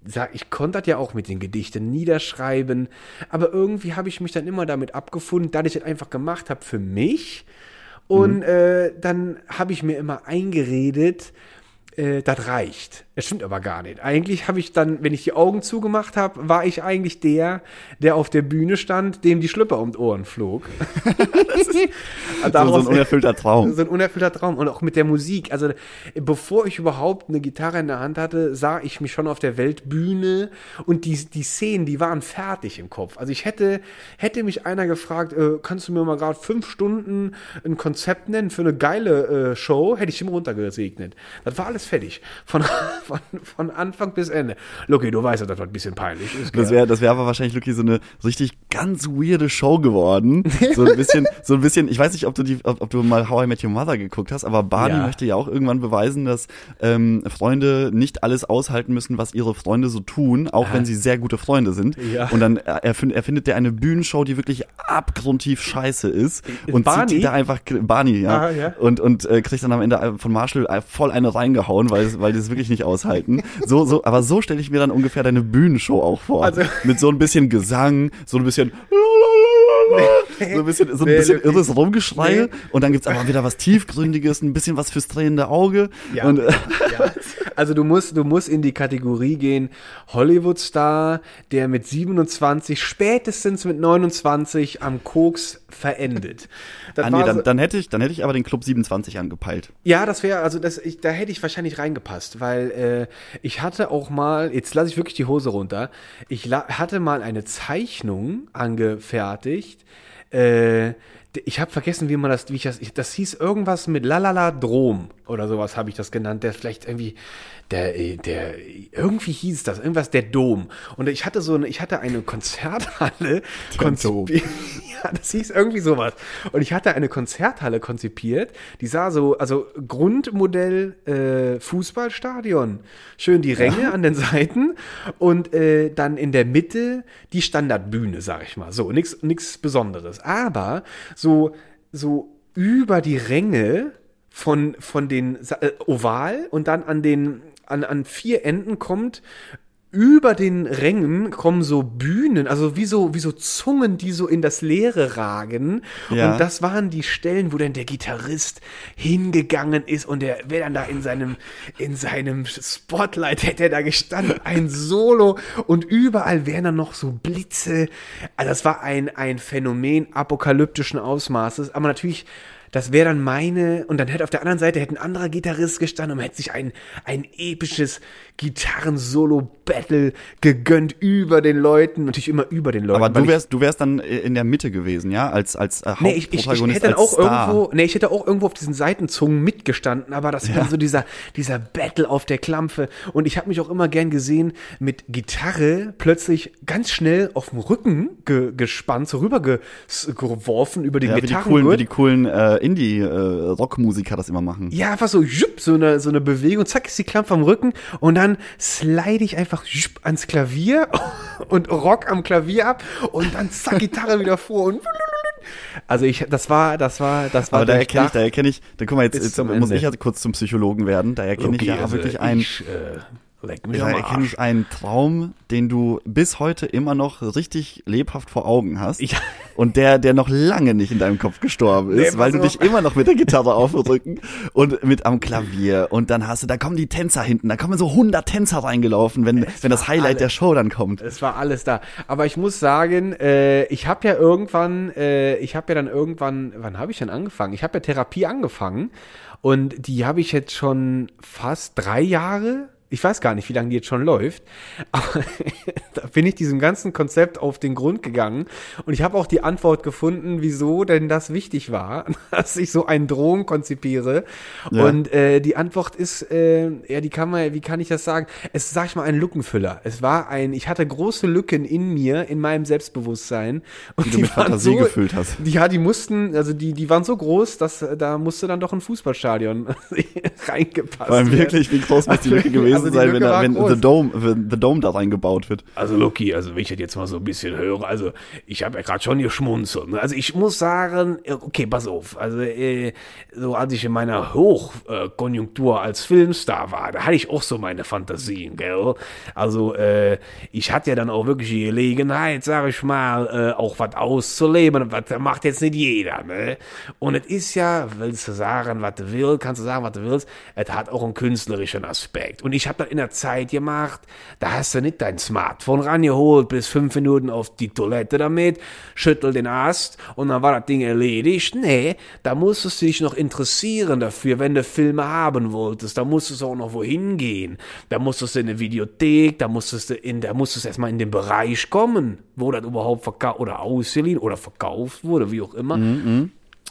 sag, ich konnte das ja auch mit den Gedichten niederschreiben, aber irgendwie habe ich mich dann immer damit abgefunden, dass ich das einfach gemacht habe für mich. Und äh, dann habe ich mir immer eingeredet, äh, das reicht. Das stimmt aber gar nicht. Eigentlich habe ich dann, wenn ich die Augen zugemacht habe, war ich eigentlich der, der auf der Bühne stand, dem die Schlüpper um die Ohren flog. *laughs* *laughs* So, so Daraus- ein unerfüllter Traum. *laughs* so ein unerfüllter Traum. Und auch mit der Musik. Also, bevor ich überhaupt eine Gitarre in der Hand hatte, sah ich mich schon auf der Weltbühne und die, die Szenen, die waren fertig im Kopf. Also, ich hätte, hätte mich einer gefragt, äh, kannst du mir mal gerade fünf Stunden ein Konzept nennen für eine geile äh, Show? Hätte ich ihm runtergesegnet. Das war alles fertig. Von, *laughs* von, von Anfang bis Ende. Lucky, du weißt ja, das ein bisschen peinlich ist. Das wäre das wär aber wahrscheinlich wirklich so eine richtig ganz weirde Show geworden. *laughs* So ein bisschen, so ein bisschen, ich weiß nicht, ob du die, ob, ob du mal How I Met Your Mother geguckt hast, aber Barney Ja. möchte ja auch irgendwann beweisen, dass ähm, Freunde nicht alles aushalten müssen, was ihre Freunde so tun, auch wenn sie sehr gute Freunde sind. Ja. Und dann äh, erfind, erfindet er eine Bühnenshow, die wirklich abgrundtief scheiße ist. Und Barney? zieht die da einfach Barney, ja. Ah, ja. Und, und äh, kriegt dann am Ende von Marshall äh, voll eine reingehauen, weil, weil die es wirklich nicht aushalten. So, so, aber so stelle ich mir dann ungefähr deine Bühnenshow auch vor. Also- Mit so ein bisschen Gesang, so ein bisschen *laughs* so ein bisschen, so ein Nee, bisschen wirklich. irres Rumgeschrei Nee. und dann gibt's aber wieder was Tiefgründiges, ein bisschen was fürs drehende Auge. Ja. Und, Ja. *laughs* Also du musst, du musst in die Kategorie gehen, Hollywood-Star, der mit 27, spätestens mit 29 am Koks verendet. Das ah, nee, dann, so- dann hätte ich, dann hätte ich aber den Club 27 angepeilt. ja, das wäre, also das, ich, da hätte ich wahrscheinlich reingepasst, weil äh, ich hatte auch mal, jetzt lasse ich wirklich die Hose runter, ich la hatte mal eine Zeichnung angefertigt, äh, ich habe vergessen, wie man das, wie ich das, ich, das hieß irgendwas mit Lalala Drom oder sowas habe ich das genannt, der vielleicht irgendwie, der, der, irgendwie hieß das, irgendwas der Dom. Und ich hatte so eine, ich hatte eine Konzerthalle konzipiert. *laughs* Ja, das hieß irgendwie sowas. Und ich hatte eine Konzerthalle konzipiert, die sah so, also Grundmodell äh, Fußballstadion. Schön die Ränge an den Seiten und äh, dann in der Mitte die Standardbühne, sag ich mal. So, nix, nix Besonderes. Aber so, so über die Ränge von, von den äh, Oval und dann an den, an, an vier Enden kommt über den Rängen kommen so Bühnen, also wie so, wie so Zungen, die so in das Leere ragen. Ja. Und das waren die Stellen, wo dann der Gitarrist hingegangen ist und der wäre dann da in seinem, in seinem Spotlight hätte er da gestanden, ein Solo und überall wären dann noch so Blitze. Also das war ein, ein Phänomen apokalyptischen Ausmaßes, aber natürlich das wäre dann meine, und dann hätte auf der anderen Seite hätte ein anderer Gitarrist gestanden und man hätte sich ein, ein episches Gitarren-Solo-Battle gegönnt über den Leuten, natürlich immer über den Leuten. Aber du ich- wärst, du wärst dann in der Mitte gewesen, ja, als als äh, Nee, ich, ich, ich hätte dann auch Star. irgendwo, nee, ich hätte auch irgendwo auf diesen Seitenzungen mitgestanden, aber das wäre so dieser, dieser Battle auf der Klampfe. Und ich habe mich auch immer gern gesehen, mit Gitarre plötzlich ganz schnell auf dem Rücken ge, gespannt, so rüber ge, geworfen über den Ja, wie die coolen, wie die coolen äh, Indie-Rockmusiker das immer machen. Ja, einfach so, jupp, so eine, so eine Bewegung, zack, ist die Klampfe am Rücken und dann slide ich einfach jupp, ans Klavier *laughs* und rock am Klavier ab und dann zack, Gitarre wieder vor und also ich, das war, das war, das war Aber da erkenne ich, da erkenne ich, da guck mal, jetzt, jetzt muss Ende. ich ja kurz zum Psychologen werden. Da erkenne ich ja Okay, also wirklich einen, Ich, äh, leck mich am Arsch. ich einen Traum, den du bis heute immer noch richtig lebhaft vor Augen hast. Ja. Und der, der noch lange nicht in deinem Kopf gestorben ist, Nee, weil du auf. dich immer noch mit der Gitarre *laughs* auf dem Rücken und mit am Klavier. Und dann hast du, da kommen die Tänzer hinten, da kommen so 100 Tänzer reingelaufen, wenn, wenn das Highlight alle- der Show dann kommt. Es war alles da. Aber ich muss sagen, äh, ich habe ja irgendwann, äh, ich habe ja dann irgendwann, wann habe ich denn angefangen? Ich habe ja Therapie angefangen und die habe ich jetzt schon fast drei Jahre. Ich weiß gar nicht, wie lange die jetzt schon läuft. *laughs* Aber da bin ich diesem ganzen Konzept auf den Grund gegangen. Und ich habe auch die Antwort gefunden, wieso denn das wichtig war, *laughs* dass ich so einen Drohung konzipiere. Ja. Und äh, die Antwort ist, äh, ja, die kann man, wie kann ich das sagen? Es ist, sag ich mal, ein Lückenfüller. Es war ein, ich hatte große Lücken in mir, in meinem Selbstbewusstsein. Und Die du mit Fantasie gefüllt hast. Die, ja, die mussten, also die, die waren so groß, dass äh, da musste dann doch ein Fußballstadion *laughs* reingepasst werden. wirklich, wie groß muss die Lücke gewesen Die sein, wenn, da, wenn. The Dome, wenn The Dome da reingebaut wird. Also Loki, also wenn ich das jetzt mal so ein bisschen höre, also ich habe ja gerade schon geschmunzelt. Ne? Also ich muss sagen, äh, okay, pass auf. Also äh, so als ich in meiner Hochkonjunktur als Filmstar war, da hatte ich auch so meine Fantasien, gell? Also äh, ich hatte ja dann auch wirklich die Gelegenheit, sag ich mal, äh, auch was auszuleben. Was macht jetzt nicht jeder, ne? Und es ist ja, willst du sagen, was du willst, kannst du sagen, was du willst, es hat auch einen künstlerischen Aspekt. Und ich habe das in der Zeit gemacht, da hast du nicht dein Smartphone rangeholt, bis fünf Minuten auf die Toilette damit, schüttel den Ast und dann war das Ding erledigt. Nee, da musstest du dich noch interessieren dafür, wenn du Filme haben wolltest. Da musstest du auch noch wohin gehen. Da musstest du in eine Videothek, da musstest du in, da musstest du erstmal in den Bereich kommen, wo das überhaupt verkauft oder ausgeliehen oder verkauft wurde, wie auch immer.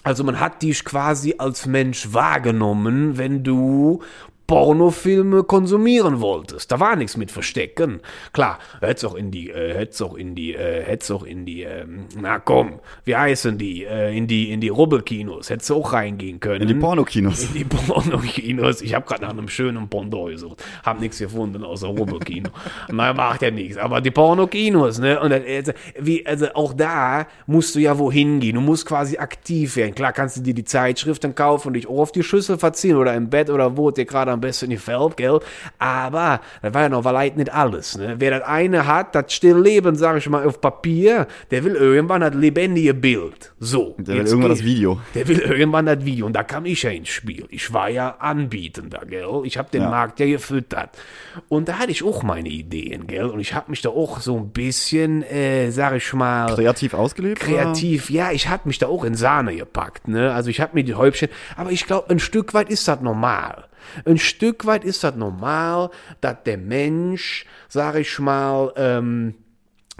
Also man hat dich quasi als Mensch wahrgenommen, wenn du Pornofilme konsumieren wolltest. Da war nichts mit Verstecken. Klar, hätt's auch in die, äh, hätt's auch in die, äh, hätt's auch in die, ähm, na komm, wie heißen die, äh, in die, in die Rubbelkinos, hättest du auch reingehen können. In die Pornokinos. In die Pornokinos. Ich habe gerade nach einem schönen Pendant gesucht. Hab nichts gefunden außer Rubbelkino. *laughs* Nein, macht ja nichts. Aber die Pornokinos, ne? Und also, wie, also auch da musst du ja wohin gehen. Du musst quasi aktiv werden. Klar kannst du dir die Zeitschriften kaufen und dich auch auf die Schüssel verziehen oder im Bett oder wo dir gerade am besten gefällt, gell? Aber das war ja noch weit nicht alles, ne? Wer das eine hat, das Stillleben, sag ich mal, auf Papier, der will irgendwann das lebendige Bild. So. Der will irgendwann geht- das Video. der will irgendwann das Video und da kam ich ja ins Spiel. Ich war ja Anbietender, gell? Ich habe den Ja. Markt ja gefüttert. Und da hatte ich auch meine Ideen, gell? Und ich habe mich da auch so ein bisschen, äh, sag ich mal, Kreativ ausgelebt? kreativ, ja, ich habe mich da auch in Sahne gepackt, ne? Also ich habe mir die Häubchen, aber ich glaube, ein Stück weit ist das normal. Ein Stück weit ist das normal, dass der Mensch, sag ich mal, ähm,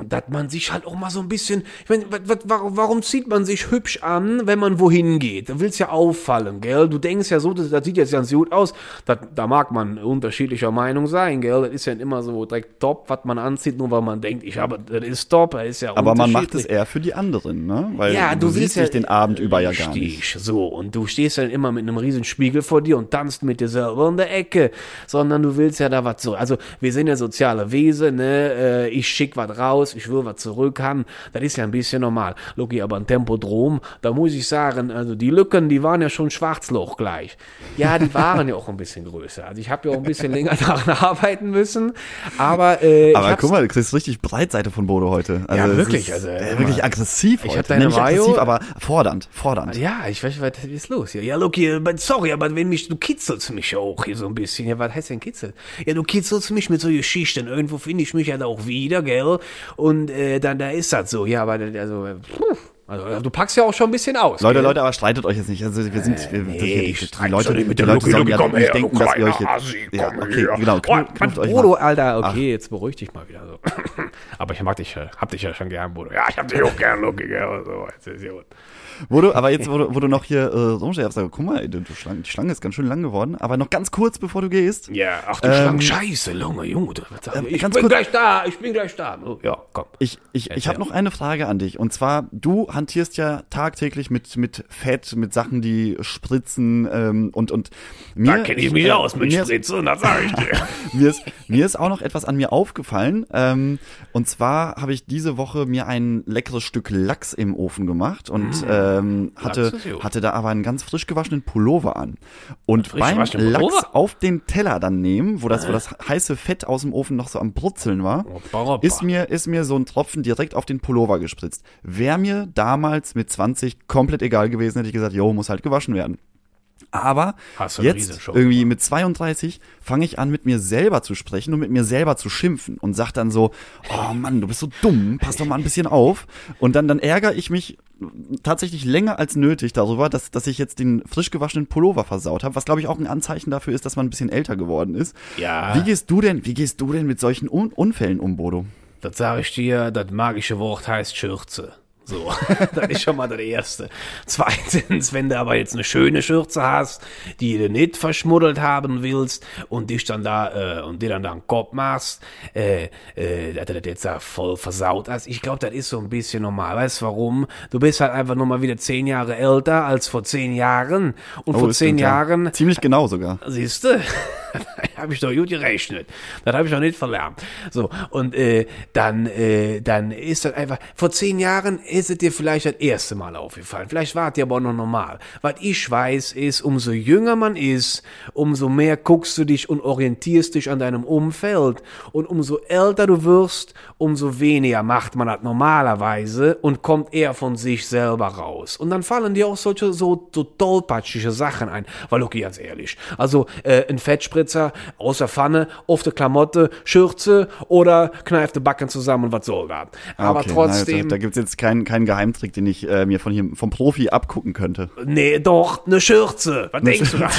dass man sich halt auch mal so ein bisschen, ich meine, warum, zieht man sich hübsch an, wenn man wohin geht? Da willst ja auffallen, gell? Du denkst ja so, das, das sieht jetzt ganz gut aus. Das, da mag man unterschiedlicher Meinung sein, gell? Das ist ja immer so direkt top, was man anzieht, nur weil man denkt, ich habe, das ist top, das ist ja Aber man macht es eher für die anderen, ne? Weil Ja, du, willst siehst ja dich den Abend über ja gar nicht. So. Und du stehst dann immer mit einem riesen Spiegel vor dir und tanzt mit dir selber in der Ecke, sondern du willst ja da was zurück. Also, wir sind ja soziale Wesen, ne? Äh, Ich schick was raus, ich will was zurück haben. Das ist ja ein bisschen normal. Loki, aber ein Tempodrom, da muss ich sagen, also die Lücken, die waren ja schon Schwarzloch gleich. Ja, die waren ja auch ein bisschen größer. Also, ich habe ja auch ein bisschen länger *laughs* daran arbeiten müssen, aber, äh, Aber guck mal, du kriegst richtig Breitseite von Bodo heute. Also Ja, wirklich, Ist, also, äh, wirklich aggressiv Ich heute. hab deine nicht Mayo- aggressiv, aber fordernd, fordernd. Ja, ich weiß, was ist los hier? Ja, Loki, aber sorry, aber wenn mich, du kitzelst mich ja auch hier so ein bisschen. Ja, was heißt denn kitzeln? Ja, du kitzelst mich mit so Geschichten. Irgendwo finde ich mich ja da auch wieder, gell? Und äh, dann, da ist das so. Ja, aber, also, äh, puh, Also du packst ja auch schon ein bisschen aus. Leute, gell? Leute, aber streitet euch jetzt nicht. Also wir sind, wir, nee, die, die, die Leute, nicht die mit der Leute Lucky, ja nicht denken, dass ihr euch jetzt, ja, okay, her. genau, Oh, knüpft, knüpft euch Bodo, mal. Alter, okay, jetzt beruhig dich mal wieder. So. *laughs* Aber ich mag dich, ja- hab dich ja schon gern, Bodo. Ja, ich hab dich auch gern, Lucky, gell, so. Jetzt ist gut. Wo du, aber jetzt, wo du, wo du noch hier äh, rumstehst, sag, guck mal, du Schlange, die Schlange ist ganz schön lang geworden. Aber noch ganz kurz, bevor du gehst. Ja, ach du Ähm, Schlange, scheiße, Lunge, Junge. Du, was sag ich bin kurz- gleich da, ich bin gleich da. Oh, ja, komm. Ich, ich, ich habe noch eine Frage an dich. Und zwar, du hantierst ja tagtäglich mit, mit Fett, mit Sachen, die spritzen ähm, und, und mir. Da kenne ich mich äh, aus mit mir, Spritzen, das sag ich dir. *laughs* mir, ist, mir ist auch noch etwas an mir aufgefallen. Ähm, und zwar habe ich diese Woche mir ein leckeres Stück Lachs im Ofen gemacht und ähm, hatte, gut. hatte da aber einen ganz frisch gewaschenen Pullover an. Und beim Lachs auf den Teller dann nehmen, wo das, wo das heiße Fett aus dem Ofen noch so am Brutzeln war, ist mir, ist mir so ein Tropfen direkt auf den Pullover gespritzt. Wäre mir damals mit 20 komplett egal gewesen, hätte ich gesagt, jo, muss halt gewaschen werden. Aber jetzt irgendwie mit 32 fange ich an, mit mir selber zu sprechen und mit mir selber zu schimpfen und sag dann so, oh Mann, du bist so dumm, pass doch mal ein bisschen auf. Und dann, dann ärgere ich mich tatsächlich länger als nötig darüber, dass, dass ich jetzt den frisch gewaschenen Pullover versaut habe, was glaube ich auch ein Anzeichen dafür ist, dass man ein bisschen älter geworden ist. Ja. Wie gehst du denn, wie gehst du denn mit solchen Un Unfällen um, Bodo? Das sage ich dir, das magische Wort heißt Schürze. So, *laughs* das ist schon mal das Erste. Zweitens, wenn du aber jetzt eine schöne Schürze hast, die du nicht verschmuddelt haben willst und dich dann da, äh, und dir dann da einen Kopf machst, äh, äh, dass du das jetzt da voll versaut hast. Ich glaube, das ist so ein bisschen normal. Weißt du warum? Du bist halt einfach nur mal wieder zehn Jahre älter als vor zehn Jahren. Und vor das zehn ja. Jahren Ziemlich genau sogar. Siehst du? *laughs* habe ich doch gut gerechnet. Das habe ich doch nicht verlernt. So, und äh, dann, äh, dann ist das einfach, vor zehn Jahren ist es dir vielleicht das erste Mal aufgefallen. Vielleicht war es dir aber auch noch normal. Was ich weiß, ist, umso jünger man ist, umso mehr guckst du dich und orientierst dich an deinem Umfeld. Und umso älter du wirst, umso weniger macht man das normalerweise und kommt eher von sich selber raus. Und dann fallen dir auch solche so, so tollpatschige Sachen ein. Weil, okay, ganz ehrlich, also äh, ein Fettspritzer aus der Pfanne, auf der Klamotte, Schürze oder kneift die Backen zusammen und was soll das? Aber Okay, trotzdem, Na, da da gibt's jetzt keinen keinen Geheimtrick, den ich äh, mir von hier, vom Profi abgucken könnte. nee, doch, eine Schürze. Was denkst du da?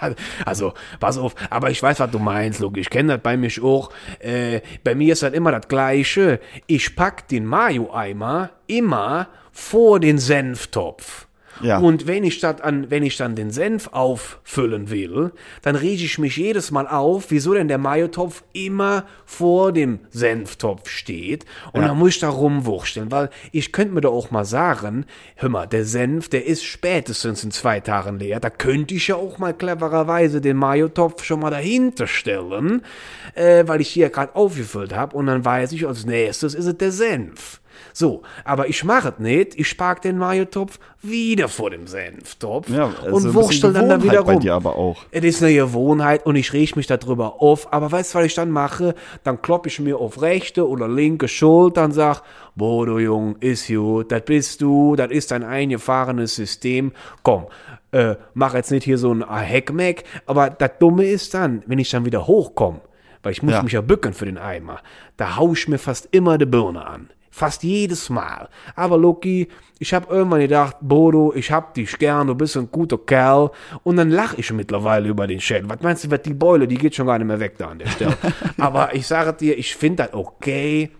*laughs* also, pass auf, aber ich weiß, was du meinst, Luke. Ich kenne das bei mir auch. Äh, bei mir ist das immer das Gleiche. Ich pack den Mayo-Eimer immer vor den Senftopf. Ja. Und wenn ich, das an, wenn ich dann den Senf auffüllen will, dann rege ich mich jedes Mal auf, wieso denn der Mayo-Topf immer vor dem Senftopf steht. Und Ja. dann muss ich da rumwursteln, weil ich könnte mir doch auch mal sagen, hör mal, der Senf, der ist spätestens in zwei Tagen leer. Da könnte ich ja auch mal clevererweise den Mayo-Topf schon mal dahinter stellen, äh, weil ich hier gerade aufgefüllt habe. Und dann weiß ich, als nächstes ist es der Senf. So, aber ich mache es nicht. Ich park den Mayo-Topf wieder vor dem Senftopf Ja, also und wurstel dann da wieder bei rum. dir aber auch. Es ist eine Gewohnheit und ich reg mich darüber auf. Aber weißt du, was ich dann mache? Dann klopp ich mir auf rechte oder linke Schulter und sag, Bodo Jung, ist gut, das bist du, das ist ein eingefahrenes System. Komm, äh, mach jetzt nicht hier so ein Heckmeck. Aber das Dumme ist dann, wenn ich dann wieder hochkomme, weil ich muss Ja. mich ja bücken für den Eimer, da hau ich mir fast immer die Birne an. Fast jedes Mal. Aber Loki, ich habe irgendwann gedacht, Bodo, ich hab dich gern, du bist ein guter Kerl. Und dann lach ich mittlerweile über den Schädel. Was meinst du, wird die Beule, die geht schon gar nicht mehr weg da an der Stelle. *laughs* Aber ich sage dir, ich finde das okay.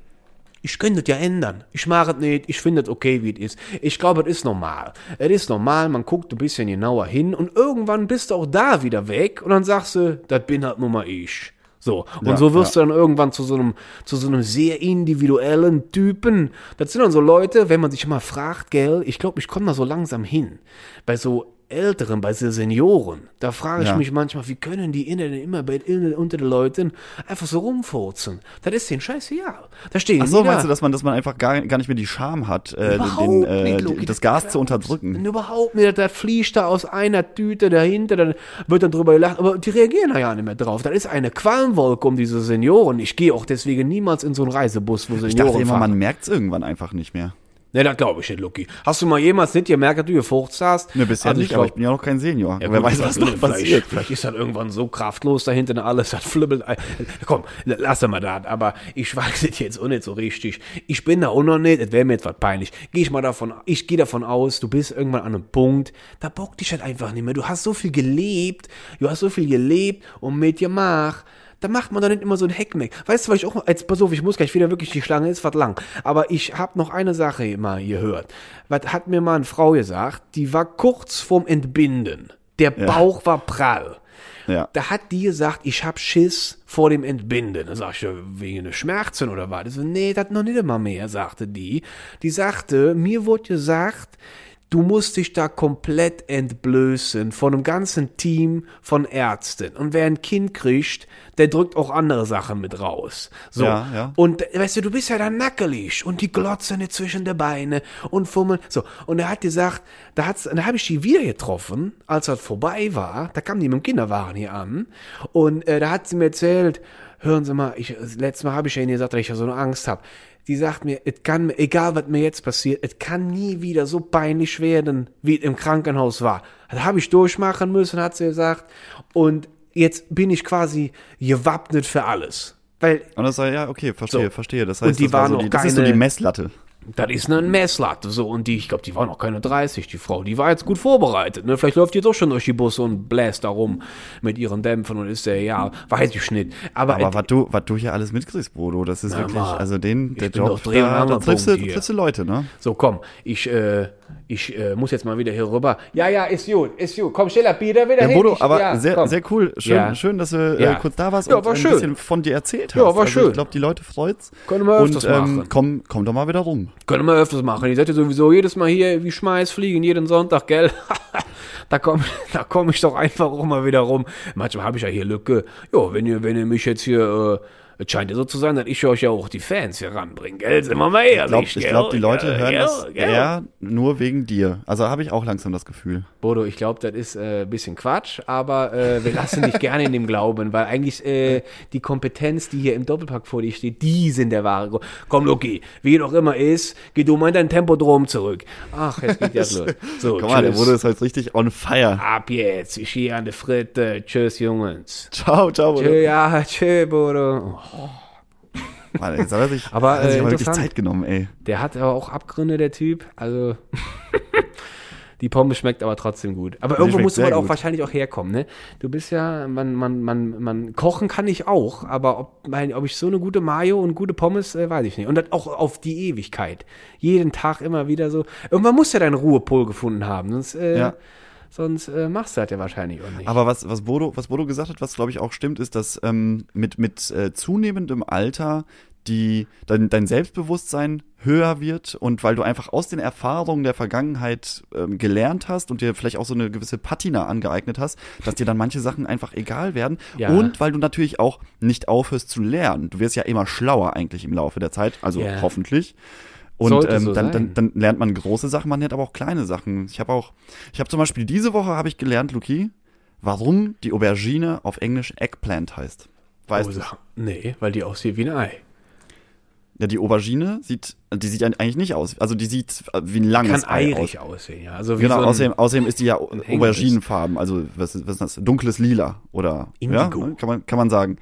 Ich könnte das ja ändern. Ich mache es nicht. Ich finde es okay, wie es ist. Ich glaube, es ist normal. Es ist normal, man guckt ein bisschen genauer hin und irgendwann bist du auch da wieder weg und dann sagst du, das bin halt nur mal ich. So. Und Ja, so wirst du dann irgendwann zu so einem, zu so einem sehr individuellen Typen. Das sind dann so Leute, wenn man sich immer fragt, gell, ich glaube, ich komme da so langsam hin. Bei so Älteren, bei so Senioren, da frage ich Ja. mich manchmal, wie können die innen immer bei, innen, unter den Leuten einfach so rumfurzen? Das ist denen scheißegal. Da stehen Ach so, die da. meinst du, dass man, dass man einfach gar, gar nicht mehr die Scham hat, äh, den, den, äh, nicht, Loki, das Gas zu unterdrücken? Überhaupt nicht. Das fließt da aus einer Tüte dahinter, dann wird dann drüber gelacht, aber die reagieren da ja nicht mehr drauf. Das ist eine Qualmwolke um diese Senioren. Ich gehe auch deswegen niemals in so einen Reisebus, wo Senioren Ich dachte immer, fahren. man merkt's irgendwann einfach nicht mehr. Ne, das glaube ich nicht, Lucky. Hast du mal jemals nicht gemerkt, dass du gefurzt hast? Ne, bisher Also nicht, ich aber glaub- ich bin ja noch kein Senior. Ja, Wer gut, weiß, das was noch vielleicht, passiert. Vielleicht ist das irgendwann so kraftlos da hinten alles, das flibbelt. Komm, lass mal das. Aber ich weiß es jetzt auch nicht so richtig. Ich bin da auch noch nicht, es wäre mir etwas peinlich. Gehe ich mal davon, ich gehe davon aus, du bist irgendwann an einem Punkt, da bockt dich halt einfach nicht mehr. Du hast so viel gelebt, du hast so viel gelebt und mit dir mach. Da macht man doch nicht immer so ein Heckmeck. Weißt du, was ich auch, als, pass auf, ich muss gleich wieder wirklich, die Schlange ist was lang. Aber ich habe noch eine Sache mal gehört. Was hat mir mal eine Frau gesagt, die war kurz vorm Entbinden. Der Bauch war prall. Ja. Da hat die gesagt, ich hab Schiss vor dem Entbinden. Da sag ich, ja, wegen der Schmerzen oder was? So, nee, das noch nicht immer mehr, sagte die. Die sagte, mir wurde gesagt, du musst dich da komplett entblößen von einem ganzen Team von Ärzten. Und wer ein Kind kriegt, der drückt auch andere Sachen mit raus. So. Ja, ja. Und weißt du, du bist ja dann nackelig und die glotzen nicht zwischen die Beine und fummeln. So. Und er hat gesagt, da hat's, da habe ich die wieder getroffen, als das vorbei war. Da kam die mit dem Kinderwagen hier an. Und äh, da hat sie mir erzählt, hören Sie mal, ich, das letzte Mal habe ich ja Ihnen gesagt, dass ich ja so eine Angst habe. Die sagt mir, es kann, mir- egal was mir jetzt passiert, es kann nie wieder so peinlich werden, wie es im Krankenhaus war. Das habe ich durchmachen müssen, hat sie gesagt. Und jetzt bin ich quasi gewappnet für alles. Weil Und das war, ja, okay, verstehe, So. verstehe. Das Und heißt, die das, war so die, das ist so die Messlatte. Das ist eine Messlatte, so. Und die, ich glaube, die war noch keine 30, die Frau. Die war jetzt gut vorbereitet, ne? Vielleicht läuft die doch schon durch die Busse und bläst da rum mit ihren Dämpfen und ist der, ja, weiß ich nicht. Aber, Aber äh, was du, was du hier alles mitkriegst, Bodo, das ist wirklich, mal. also den, der Job, da, da triffst, du, triffst du Leute, ne? so, komm, ich, äh, ich äh, muss jetzt mal wieder hier rüber. Ja, ja, ist gut, ist gut. Komm, das Bier wieder Ja, hin. Bodo, Ich- aber ja, sehr, komm. sehr cool. Schön, Ja. schön dass du äh, kurz da warst Ja, und war ein schön. bisschen von dir erzählt hast. Ja, war also schön. Ich glaube, die Leute freut's. Können wir öfters und, ähm, machen. Komm, komm doch mal wieder rum. Können wir öfters machen. Ihr seid ja sowieso jedes Mal hier wie Schmeiß fliegen, jeden Sonntag, gell? *laughs* da komme da komm ich doch einfach auch mal wieder rum. Manchmal habe ich ja hier Lücke. Ja, wenn ihr, wenn ihr mich jetzt hier, äh, es scheint ja so zu sein, dass ich euch ja auch die Fans hier ranbringe, gell? Sind wir mal ehrlich, Ich glaube, glaub, die Leute Gell, hören gell, das gell? eher nur wegen dir. Also habe ich auch langsam das Gefühl. Bodo, ich glaube, das ist äh, ein bisschen Quatsch, aber äh, wir lassen dich *laughs* gerne in dem Glauben, weil eigentlich äh, die Kompetenz, die hier im Doppelpack vor dir steht, die sind der wahre Grund. Komm, Luki, wie auch immer ist, geh du mal in dein Tempodrom zurück. Ach, jetzt geht ja *laughs* los. So, Guck mal, der. Bodo ist heute richtig on fire. Ab jetzt, ich gehe an die Fritte. Tschüss, Jungs. Ciao, ciao, Bodo. Tschö, ja, tschö, Bodo. Mann, jetzt hat er sich, Aber, hat er sich äh, aber wirklich. Zeit genommen, ey. Der hat aber auch Abgründe, der Typ. Also, *laughs* die Pommes schmeckt aber trotzdem gut. Aber irgendwo schmeckt musst du halt auch gut. wahrscheinlich auch herkommen, ne? Du bist ja, man, man, man, man, kochen kann ich auch, aber ob, mein, ob ich so eine gute Mayo und gute Pommes, äh, weiß ich nicht. Und das auch auf die Ewigkeit. Jeden Tag immer wieder so. Irgendwann musst du ja deinen Ruhepol gefunden haben, sonst, äh, Ja. Sonst äh, machst du das ja wahrscheinlich auch nicht. Aber was, was, Bodo, was Bodo gesagt hat, was glaube ich auch stimmt, ist, dass ähm, mit, mit äh, zunehmendem Alter die, dein, dein Selbstbewusstsein höher wird und weil du einfach aus den Erfahrungen der Vergangenheit ähm, gelernt hast und dir vielleicht auch so eine gewisse Patina angeeignet hast, dass dir dann manche Sachen einfach egal werden Ja. und weil du natürlich auch nicht aufhörst zu lernen. Du wirst ja immer schlauer eigentlich im Laufe der Zeit, also Ja. hoffentlich. Und ähm, so dann, dann, dann lernt man große Sachen, man lernt aber auch kleine Sachen. Ich habe auch, ich habe zum Beispiel diese Woche habe ich gelernt, Luki, warum die Aubergine auf Englisch Eggplant heißt. Weißt oh, du? Nee, weil die aussieht wie ein Ei. Ja, die Aubergine sieht, die sieht eigentlich nicht aus. Also die sieht wie ein langes Kann Ei aus. aussehen, ja. Also wie Genau, so außerdem, außerdem ist die ja. Auberginenfarben, also was, ist- was ist das? Dunkles Lila oder Indigo. Ja, kann man kann man sagen.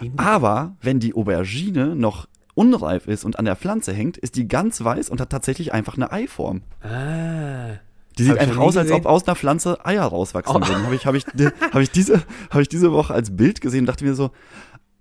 Indigo. Aber wenn die Aubergine noch unreif ist und an der Pflanze hängt, ist die ganz weiß und hat tatsächlich einfach eine Eiform. Ah. Die sieht einfach aus, als ob aus einer Pflanze Eier rauswachsen Oh. würden. Habe ich, hab ich, *laughs* hab ich, diese, hab ich diese Woche als Bild gesehen und dachte mir so,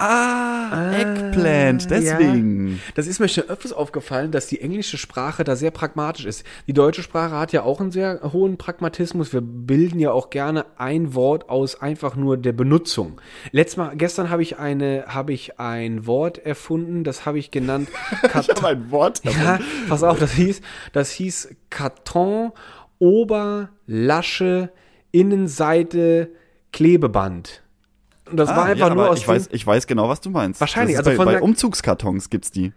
ah, Eggplant, deswegen. Das ist mir schon öfters aufgefallen, dass die englische Sprache da sehr pragmatisch ist. Die deutsche Sprache hat ja auch einen sehr hohen Pragmatismus. Wir bilden ja auch gerne ein Wort aus einfach nur der Benutzung. Letztes Mal, gestern habe ich eine, habe ich ein Wort erfunden, das habe ich genannt. *laughs* Ich habe ein Wort. Ja, pass auf, das hieß, das hieß Karton, Ober, Lasche, Innenseite, Klebeband. Und das war Ah, einfach ja, nur aus ich dem- weiß, ich weiß genau, was du meinst. Wahrscheinlich, also bei, von bei Umzugskartons gibt's die.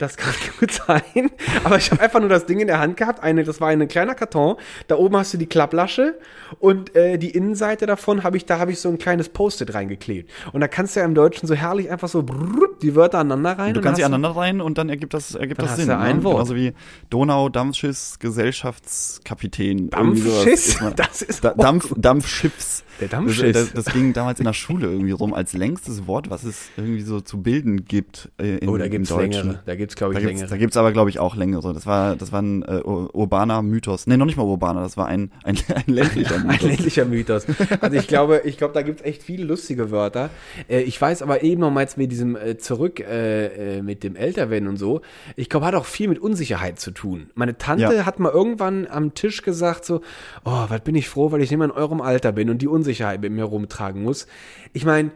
Das kann *laughs* gut sein. Aber ich habe einfach nur das Ding in der Hand gehabt. Eine, das war ein kleiner Karton. Da oben hast du die Klapplasche und äh, die Innenseite davon habe ich, da habe ich so ein kleines Post-it reingeklebt. Und da kannst du ja im Deutschen so herrlich einfach so brrr, die Wörter aneinander rein. Du und kannst sie aneinander rein und dann ergibt das, ergibt das Sinn. du ein ne? Wort. Genauso wie Donau, Dampfschiss, Gesellschaftskapitän. Dampfschiss? *laughs* Das ist da, Dampf, Dampfschiffs. Der Dampfschiss. Das, das, das ging damals in der Schule irgendwie rum als längstes Wort, was es irgendwie so zu bilden gibt äh, in, Oh, da im gibt's Deutschen. längere. Da gibt's, glaube Da ich, gibt's, längere. da gibt's aber, glaube ich, auch längere. Das war, das war ein äh, ur- urbaner Mythos. Nee, noch nicht mal urbaner, das war ein, ein, *laughs* ein ländlicher Ein Mythos. ländlicher Mythos. Also ich glaube, ich glaube, da gibt's echt viele lustige Wörter. Äh, ich weiß aber eben noch mal jetzt mit diesem äh, zurück äh, äh, mit dem Älterwerden und so. Ich glaube, hat auch viel mit Unsicherheit zu tun. Meine Tante Ja. hat mal irgendwann am Tisch gesagt so, oh, was bin ich froh, weil ich nicht mehr in eurem Alter bin und die Unsicherheit mit mir rumtragen muss. Ich meine,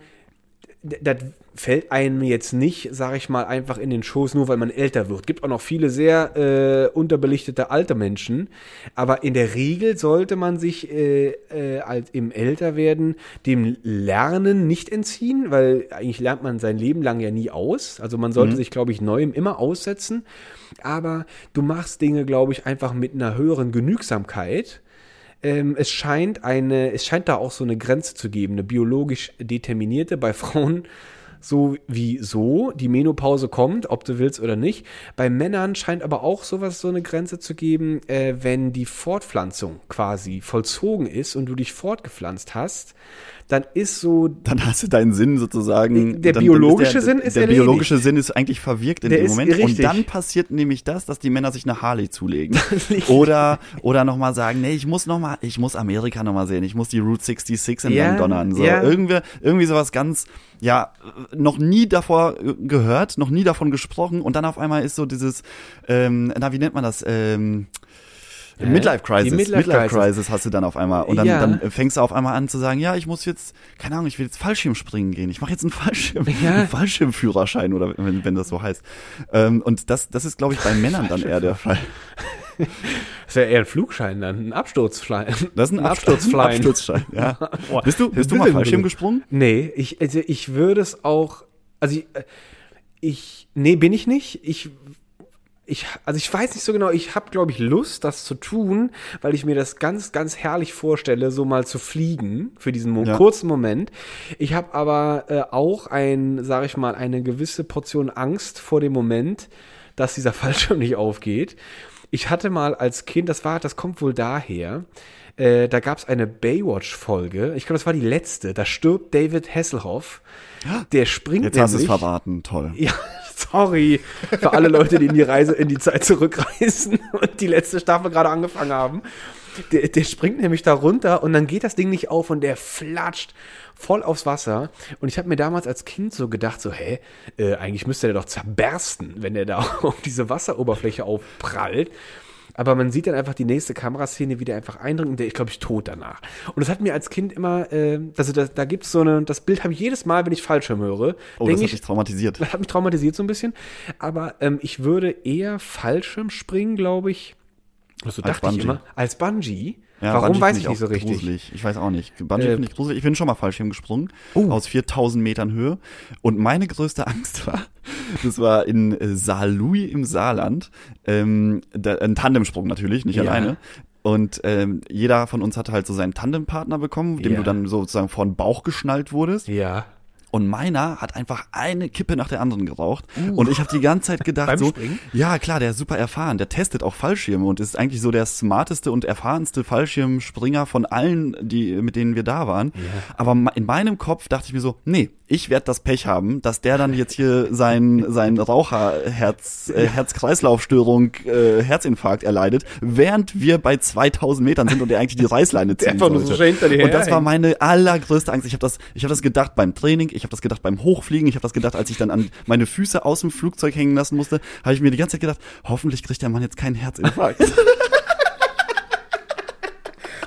das fällt einem jetzt nicht, sage ich mal, einfach in den Schoß, nur weil man älter wird. Gibt auch noch viele sehr äh, unterbelichtete alte Menschen, aber in der Regel sollte man sich äh, äh, als im Älterwerden dem Lernen nicht entziehen, weil eigentlich lernt man sein Leben lang ja nie aus. Also man sollte sich, glaube ich, Neuem immer aussetzen. Aber du machst Dinge, glaube ich, einfach mit einer höheren Genügsamkeit ähm, es scheint eine, es scheint da auch so eine Grenze zu geben, eine biologisch determinierte bei *laughs* Frauen so wie so. Die Menopause kommt, ob du willst oder nicht. Bei Männern scheint aber auch sowas so eine Grenze zu geben, äh, wenn die Fortpflanzung quasi vollzogen ist und du dich fortgepflanzt hast, dann ist so Dann hast du deinen Sinn sozusagen. Der dann, biologische dann Sinn ist Der erledigt. biologische Sinn ist eigentlich verwirkt in Der dem ist Moment. Und richtig. dann passiert nämlich das, dass die Männer sich eine Harley zulegen. oder oder nochmal sagen, nee, ich muss noch mal, ich muss Amerika nochmal sehen. Ich muss die Route 66 Ja, entlang donnern. So. ja. Irgendwie, irgendwie sowas ganz, ja, noch nie davor gehört, noch nie davon gesprochen. Und dann auf einmal ist so dieses, ähm, na, wie nennt man das? Ähm, Hä? Midlife Crisis. Die Midlife Crisis. hast du dann auf einmal. Und dann, Ja. dann fängst du auf einmal an zu sagen, ja, ich muss jetzt, keine Ahnung, ich will jetzt Fallschirmspringen gehen. Ich mache jetzt einen Fallschirm, Ja. einen Fallschirmführerschein oder wenn, wenn das so heißt. Ähm, und das, das ist, glaube ich, bei *laughs* Männern dann eher der Fall. das wäre eher ein Flugschein dann, ein Absturzschein. Das ist ein, Absturzflein. Ein Absturzschein, ja. *laughs* Boah. Bist du, bist du mal Fallschirm gesprungen? Nee, ich, also ich würde es auch, also ich, äh, ich, nee, bin ich nicht. Ich, ich, also ich weiß nicht so genau, ich habe, glaube ich, Lust, das zu tun, weil ich mir das ganz, ganz herrlich vorstelle, so mal zu fliegen für diesen Mo Ja. kurzen Moment. Ich habe aber äh, auch ein, sage ich mal, eine gewisse Portion Angst vor dem Moment, dass dieser *laughs* Fallschirm nicht aufgeht. Ich hatte mal als Kind, das war, das kommt wohl daher, äh, da gab es eine Baywatch-Folge. Ich glaube, das war die letzte. Da stirbt David Hasselhoff. Der springt Jetzt hast du es nämlich- verraten, toll. ja, *laughs* sorry für alle Leute, die in die Reise, in die Zeit zurückreisen *laughs* und die letzte Staffel gerade angefangen haben. Der, der springt nämlich da runter und dann geht das Ding nicht auf und der flatscht voll aufs Wasser. Und ich habe mir damals als Kind so gedacht, so, hä, äh, eigentlich müsste der doch zerbersten, wenn der da *laughs* auf diese Wasseroberfläche aufprallt. Aber man sieht dann einfach die nächste Kameraszene, wie der einfach eindringt und der ist, glaube ich, tot danach. Und das hat mir als Kind immer, äh, also da, da gibt es so eine, das Bild habe ich jedes Mal, wenn ich Fallschirm höre, Oh, das hat ich, dich traumatisiert. das hat mich traumatisiert so ein bisschen. Aber ähm, ich würde eher Fallschirm springen, glaube ich. So Als dachte ich Bungee. immer. Als Bungee. Ja, Warum Bungee weiß ich nicht so richtig. Gruselig. Ich weiß auch nicht. Bungee Äh, finde ich gruselig. Ich bin schon mal Fallschirm gesprungen. Oh. Aus 4000 Metern Höhe. Und meine größte *laughs* Angst war, das war in äh, Saarlouis im Saarland. Ähm, da, ein Tandemsprung natürlich, nicht Ja. alleine. Und ähm, jeder von uns hat halt so seinen Tandempartner bekommen, dem Ja. du dann sozusagen vor den Bauch geschnallt wurdest. Ja. Und meiner hat einfach eine Kippe nach der anderen geraucht. Und ich habe die ganze Zeit *laughs* gedacht, Uh. Beim so, Springen? ja klar, der ist super erfahren, der testet auch Fallschirme und ist eigentlich so der smarteste und erfahrenste Fallschirmspringer von allen, die mit denen wir da waren. Aber ma- in meinem Kopf dachte ich mir so, nee, ich werde das Pech haben, dass der dann jetzt hier sein sein Raucherherz äh, Herz-Kreislauf-Störung, äh, Herzinfarkt erleidet, während wir bei 2000 Metern sind und er eigentlich die Reißleine ziehen einfach nur so schön hinter dir Und das war meine allergrößte Angst. Ich habe das, ich habe das gedacht beim Training, ich habe das gedacht beim Hochfliegen, ich habe das gedacht, als ich dann an meine Füße aus dem Flugzeug hängen lassen musste, habe ich mir die ganze Zeit gedacht, hoffentlich kriegt der Mann jetzt keinen Herzinfarkt. *laughs*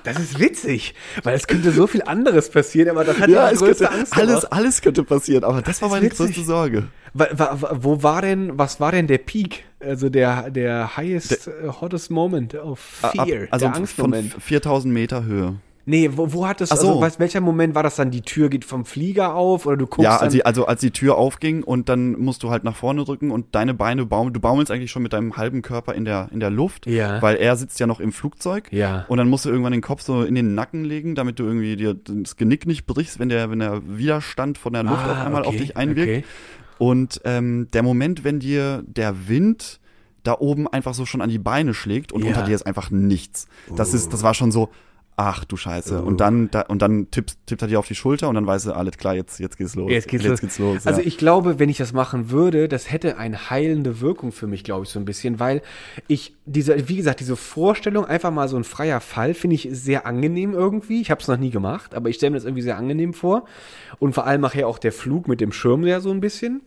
Das ist witzig, weil es könnte so viel anderes passieren, aber das hat ja, es größte könnte, Angst. alles, gemacht. alles könnte passieren, aber das, war ist meine witzig. größte Sorge. Wo war denn, was war denn der Peak? Also der, der highest, äh, hottest moment of Ab- fear, also der von Angstmoment. 4000 Meter Höhe. Nee, wo, wo hat das, Ach so. also was, welcher Moment war das dann? Die Tür geht vom Flieger auf oder du guckst Ja, als die, also als die Tür aufging und dann musst du halt nach vorne drücken und deine Beine baumeln, du baumelst eigentlich schon mit deinem halben Körper in der, in der Luft, Ja. weil er sitzt ja noch im Flugzeug. Ja. Und dann musst du irgendwann den Kopf so in den Nacken legen, damit du irgendwie dir das Genick nicht brichst, wenn der, wenn der Widerstand von der Luft Ah, auf einmal auf okay, dich einwirkt. okay. Und ähm, der Moment, wenn dir der Wind da oben einfach so schon an die Beine schlägt und Ja. unter dir ist einfach nichts. Das ist, das war schon so, ach du Scheiße. Und dann, da, und dann tippt, tippt er dir auf die Schulter und dann weißt du, alles klar, jetzt, jetzt geht's los. Jetzt geht's jetzt los. Geht's los Also ja. ich glaube, wenn ich das machen würde, das hätte eine heilende Wirkung für mich, glaube ich, so ein bisschen, weil ich diese, wie gesagt, diese Vorstellung, einfach mal so ein freier Fall, finde ich sehr angenehm irgendwie. Ich habe es noch nie gemacht, aber ich stelle mir das irgendwie sehr angenehm vor. Und vor allem nachher auch der Flug mit dem Schirm ja so ein bisschen.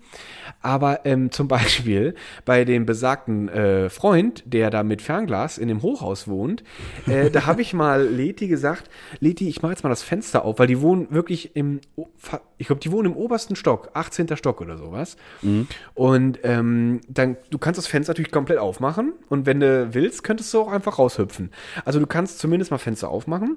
Aber ähm, zum Beispiel bei dem besagten äh, Freund, der da mit Fernglas in dem Hochhaus wohnt, äh, da habe ich mal Leti gesagt, Leti, ich mache jetzt mal das Fenster auf, weil die wohnen wirklich im, ich glaube, die wohnen im obersten Stock, 18. Stock oder sowas. Und ähm, dann, du kannst das Fenster natürlich komplett aufmachen und wenn du willst, könntest du auch einfach raushüpfen. Also du kannst zumindest mal Fenster aufmachen.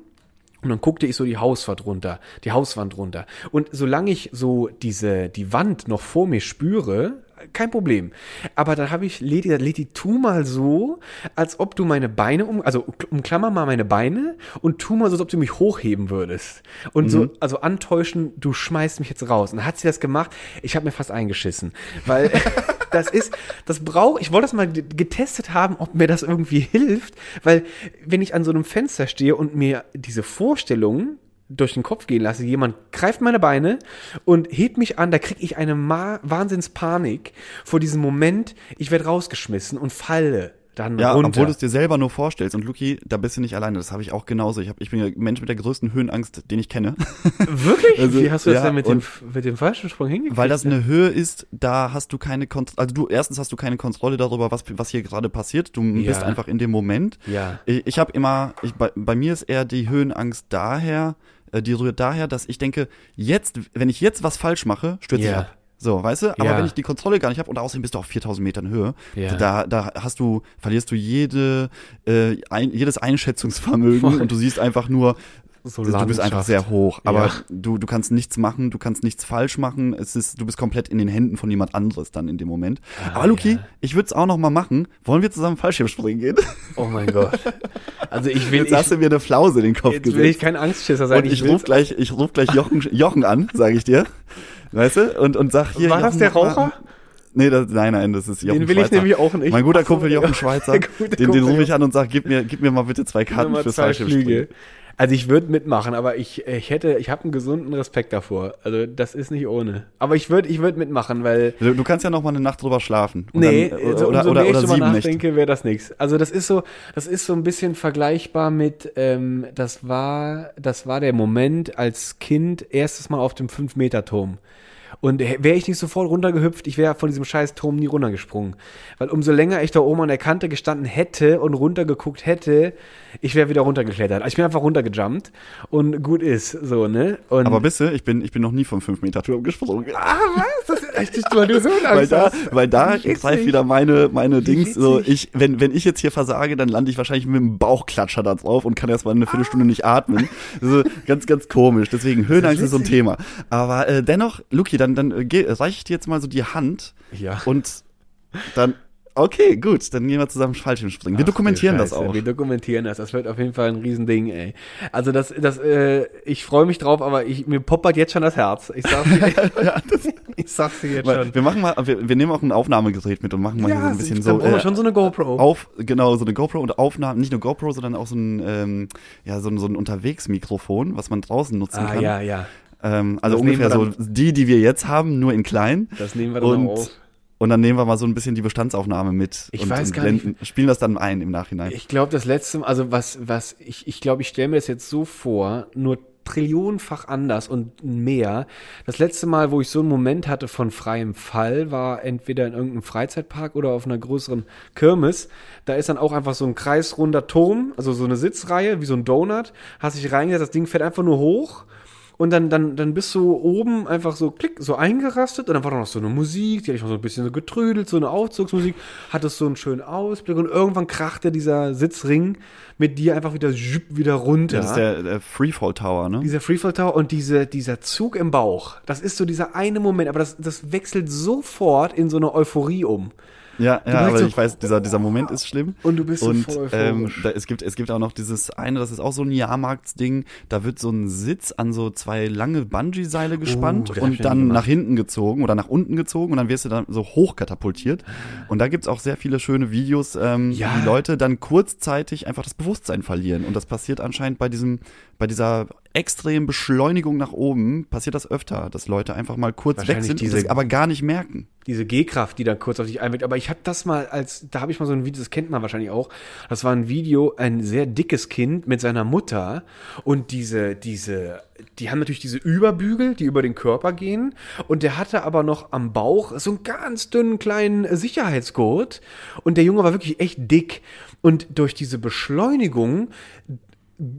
Und dann guckte ich so die Hauswand runter, die Hauswand runter. Und solange ich so diese, die Wand noch vor mir spüre, kein Problem. Aber dann habe ich gesagt, Leti, tu mal so, als ob du meine Beine um, also umklammer mal meine Beine und tu mal so, als ob du mich hochheben würdest. Und so, also antäuschen, du schmeißt mich jetzt raus. Und dann hat sie das gemacht. Ich habe mir fast eingeschissen. Weil *laughs* das ist, das brauche, ich wollte das mal ge- getestet haben, ob mir das irgendwie hilft. Weil wenn ich an so einem Fenster stehe und mir diese Vorstellung durch den Kopf gehen lasse, jemand greift meine Beine und hebt mich an, da kriege ich eine Ma Wahnsinnspanik vor diesem Moment, ich werde rausgeschmissen und falle dann Ja, runter. obwohl du es dir selber nur vorstellst. Und Luki, da bist du nicht alleine. Das habe ich auch genauso. Ich, hab, ich bin der Mensch mit der größten Höhenangst, den ich kenne. *laughs* Wirklich? Also, Wie hast du das ja, denn mit dem, mit dem Fallschirmsprung hingekriegt? Weil das eine Höhe ist, da hast du keine Kontrolle. Also du erstens hast du keine Kontrolle darüber, was, was hier gerade passiert. Du Ja. bist einfach in dem Moment. Ja. Ich, ich habe immer, ich, bei, bei mir ist eher die Höhenangst daher, äh, die rührt daher, dass ich denke, jetzt, wenn ich jetzt was falsch mache, stürze ich Ja. ab. So, weißt du? Aber Ja. wenn ich die Kontrolle gar nicht habe und außerdem bist du auf 4000 Metern Höhe, Ja. da, da hast du, verlierst du jede, äh, ein, jedes Einschätzungsvermögen Voll. und du siehst einfach nur, So du bist einfach sehr hoch. Aber Ja. du, du kannst nichts machen, du kannst nichts falsch machen. Es ist, du bist komplett in den Händen von jemand anderes dann in dem Moment. Aber Luki, ja. ich würde es auch noch mal machen. Wollen wir zusammen Fallschirmspringen gehen? Oh mein Gott. Also ich will, Jetzt ich, hast du mir eine Flause in den Kopf jetzt will ich gesetzt. kein Angstschisser sein. Und ich, will's- ruf gleich, ich ruf gleich Jochen, Jochen an, sage ich dir. Weißt du? Und, und sag hier. War das der Raucher? Nee, das, nein, nein, das ist Jochen Den will ich Schweizer. nämlich auch nicht. Mein guter Kumpel Jochen. Schweizer, *laughs* den, den rufe ich an und sag, gib mir, gib mir mal bitte zwei Karten fürs Fallschirmspringen. Also ich würde mitmachen, aber ich, ich hätte, ich habe einen gesunden Respekt davor. Also das ist nicht ohne. Aber ich würde, ich würde mitmachen, weil Du, du kannst ja noch mal eine Nacht drüber schlafen. Und nee, dann, so, oder, umso oder, mehr oder ich drüber nachdenke, wäre das nichts. Also das ist so, das ist so ein bisschen vergleichbar mit, ähm, das war, das war der Moment als Kind erstes Mal auf dem 5-Meter-Turm. Und wäre ich nicht sofort runtergehüpft, ich wäre von diesem scheiß Turm nie runtergesprungen. Weil umso länger ich da oben an der Kante gestanden hätte und runtergeguckt hätte, ich wäre wieder runtergeklettert. Also ich bin einfach runtergejumpt und gut ist, so, ne? Und Aber bist du, ich bin, ich bin noch nie vom 5-Meter-Turm gesprungen. ah, was? Das ist echt, weil du Höhenangst *laughs* weil da, hast. weil da greift wieder meine, meine Dings. So, ich, wenn, wenn ich jetzt hier versage, dann lande ich wahrscheinlich mit dem Bauchklatscher da drauf und kann erst mal eine Viertelstunde nicht atmen. *laughs* Also, ganz, ganz komisch. Deswegen, Höhenangst ist so ein. Thema. Aber äh, dennoch, Luki, dann, dann äh, geh- reich ich dir jetzt mal so die Hand Ja. und dann, okay, gut, dann gehen wir zusammen Fallschirm springen. Wir Ach, dokumentieren das auch. Wir dokumentieren das. Das wird auf jeden Fall ein Riesending, ey. Also das, das, äh, ich freue mich drauf, aber ich, mir poppert jetzt schon das Herz. Ich sag's *laughs* dir, *laughs* ich sag's dir jetzt schon. Wir machen mal, wir, wir nehmen auch ein Aufnahmegerät mit und machen mal hier so ein bisschen so. wir äh, schon so eine GoPro. auf, genau, so eine GoPro und Aufnahmen, nicht nur GoPro, sondern auch so ein, ähm, ja, so ein, so ein Unterwegsmikrofon, was man draußen nutzen ah, kann. ja, ja. Ähm, also Das ungefähr so die, die wir jetzt haben, nur in klein. Das nehmen wir dann Und, auch auf. und dann nehmen wir mal so ein bisschen die Bestandsaufnahme mit Ich und, weiß gar nicht. spielen das dann ein im Nachhinein. Ich glaube, das letzte also was, was, ich, ich glaube, ich stelle mir das jetzt so vor, nur trillionenfach anders und mehr. Das letzte Mal, wo ich so einen Moment hatte von freiem Fall, war entweder in irgendeinem Freizeitpark oder auf einer größeren Kirmes. Da ist dann auch einfach so ein kreisrunder Turm, also so eine Sitzreihe, wie so ein Donut. Hast dich reingesetzt, das Ding fährt einfach nur hoch. Und dann, dann, dann bist du oben einfach so klick, so eingerastet und dann war da noch so eine Musik, die hatte ich noch so ein bisschen so getrödelt, so eine Aufzugsmusik, hattest so einen schönen Ausblick und irgendwann krachte dieser Sitzring mit dir einfach wieder wieder runter. Das ist der, der Freefall Tower, ne? dieser Freefall Tower und diese, dieser Zug im Bauch, das ist so dieser eine Moment, aber das, das wechselt sofort in so eine Euphorie um. Ja, ja, aber so, ich weiß, dieser, dieser Moment ist schlimm. Und du bist so und, voll ähm, da, es gibt es gibt auch noch dieses eine, das ist auch so ein Jahrmarktsding, da wird so ein Sitz an so zwei lange Bungee-Seile gespannt Oh, hab ich und dann nach hinten gezogen oder nach unten gezogen und dann wirst du dann so hoch katapultiert. Und da gibt's auch sehr viele schöne Videos, ähm, Ja. wie Leute dann kurzzeitig einfach das Bewusstsein verlieren. Und das passiert anscheinend bei diesem, bei dieser extremen Beschleunigung nach oben, passiert das öfter, dass Leute einfach mal kurz weg sind diese- aber gar nicht merken. diese G-Kraft, die dann kurz auf dich einwirkt. Aber ich habe das mal als, da habe ich mal so ein Video, das kennt man wahrscheinlich auch. Das war ein Video, ein sehr dickes Kind mit seiner Mutter und diese, diese, die haben natürlich diese Überbügel, die über den Körper gehen. Und der hatte aber noch am Bauch so einen ganz dünnen kleinen Sicherheitsgurt. Und der Junge war wirklich echt dick. Und durch diese Beschleunigung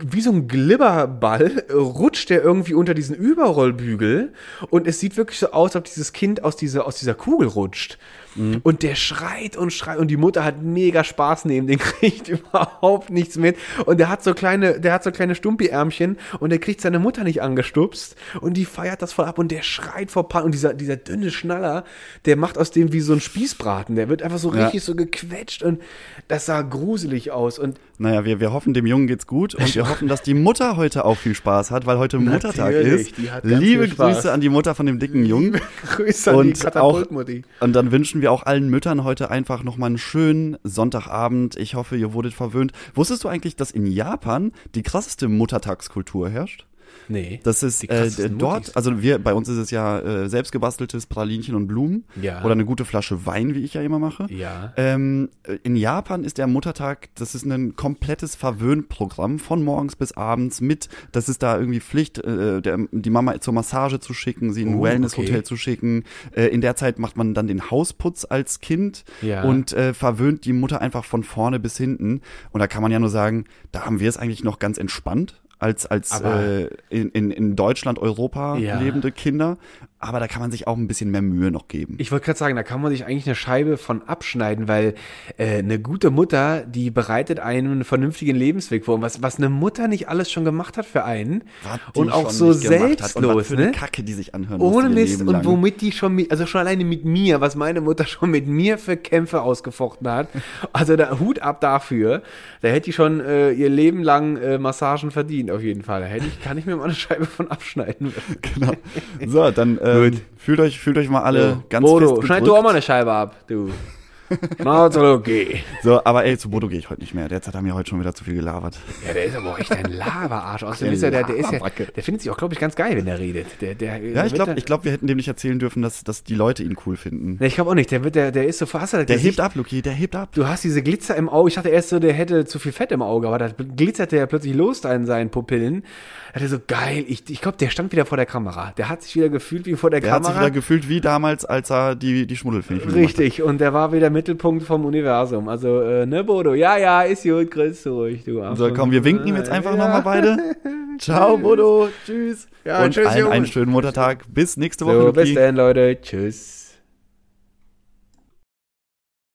wie so ein Glibberball rutscht der irgendwie unter diesen Überrollbügel und es sieht wirklich so aus, als ob dieses Kind aus dieser, aus dieser Kugel rutscht. Und der schreit und schreit und die Mutter hat mega Spaß neben den *laughs* kriegt überhaupt nichts mit und der hat so kleine, der hat so kleine Stumpi-Ärmchen und der kriegt seine Mutter nicht angestupst und die feiert das voll ab und der schreit vor Pan und dieser, dieser dünne Schnaller, der macht aus dem wie so ein Spießbraten, der wird einfach so Ja. richtig so gequetscht und das sah gruselig aus und Naja, wir, wir hoffen, dem Jungen geht's gut und wir *laughs* hoffen, dass die Mutter heute auch viel Spaß hat, weil heute Muttertag ist. die Liebe. Grüße an die Mutter von dem dicken Jungen. Grüße an die Und auch, Katapultmutti. und dann wünschen wir auch allen Müttern heute einfach nochmal einen schönen Sonntagabend. Ich hoffe, ihr wurdet verwöhnt. Wusstest du eigentlich, dass in Japan die krasseste Muttertagskultur herrscht? Nee. Das ist Die äh, dort, also wir, bei uns ist es ja äh, selbstgebasteltes Pralinchen und Blumen Ja. oder eine gute Flasche Wein, wie ich ja immer mache. Ja. Ähm, in Japan ist der Muttertag, das ist ein komplettes Verwöhnprogramm von morgens bis abends mit, das ist da irgendwie Pflicht, äh, der, die Mama zur Massage zu schicken, sie in ein Oh, Wellnesshotel okay. zu schicken. Äh, in der Zeit macht man dann den Hausputz als Kind Ja. und äh, verwöhnt die Mutter einfach von vorne bis hinten. Und da kann man ja nur sagen, da haben wir es eigentlich noch ganz entspannt als als äh, in, in, in Deutschland, Europa Ja. lebende Kinder. Aber da kann man sich auch ein bisschen mehr Mühe noch geben. Ich wollte gerade sagen, da kann man sich eigentlich eine Scheibe von abschneiden, weil äh, eine gute Mutter, die bereitet einen einen vernünftigen Lebensweg vor. Und was, was eine Mutter nicht alles schon gemacht hat für einen und auch so selbstlos, ne? Kacke, die sich anhören Ohne Mist und womit die schon mit, also schon alleine mit mir, was meine Mutter schon mit mir für Kämpfe ausgefochten hat. *laughs* Also da Hut ab dafür. Da hätte die schon äh, ihr Leben lang äh, Massagen verdient, auf jeden Fall. Da hätte ich, kann ich mir mal eine Scheibe von abschneiden. *laughs* Genau. So, dann ähm, fühlt euch fühlt euch mal alle ganz Bodo, fest schneid du auch mal eine Scheibe ab, du. Okay. So, aber ey, zu Bodo gehe ich heute nicht mehr. Derzeit haben wir heute schon wieder zu viel gelabert. Ja, der ist aber auch echt ein Lava-Arsch. *laughs* Außerdem ist er, der, der ist ja, der findet sich auch, glaube ich, ganz geil, wenn er redet. Der, der, Ja, ich glaube, ich glaub, wir hätten dem nicht erzählen dürfen, dass, dass die Leute ihn cool finden. Nee, ich glaube auch nicht. Der wird, der, der ist so fast. Der hebt ab, Luki, der hebt ab. Du hast diese Glitzer im Auge. Ich dachte erst so, der hätte zu viel Fett im Auge, aber da glitzerte ja plötzlich los da in seinen Pupillen. Er hatte so geil. Ich, ich glaube, der stand wieder vor der Kamera. Der hat sich wieder gefühlt wie vor der, Der hat sich Kamera. wieder gefühlt wie damals, als er die, die Schmuddelfilme Richtig. Und der war wieder Mittelpunkt vom Universum. Also, äh, ne, Bodo? Ja, ja, ist gut. Grüß ruhig, du Arsch. So, komm, wir winken ihm jetzt einfach Ja. nochmal beide. *laughs* Ciao, Bodo. Tschüss. Ja, Und tschüss, allen einen Jungs. schönen Muttertag. Bis nächste Woche, So, bis dann, Leute. Tschüss.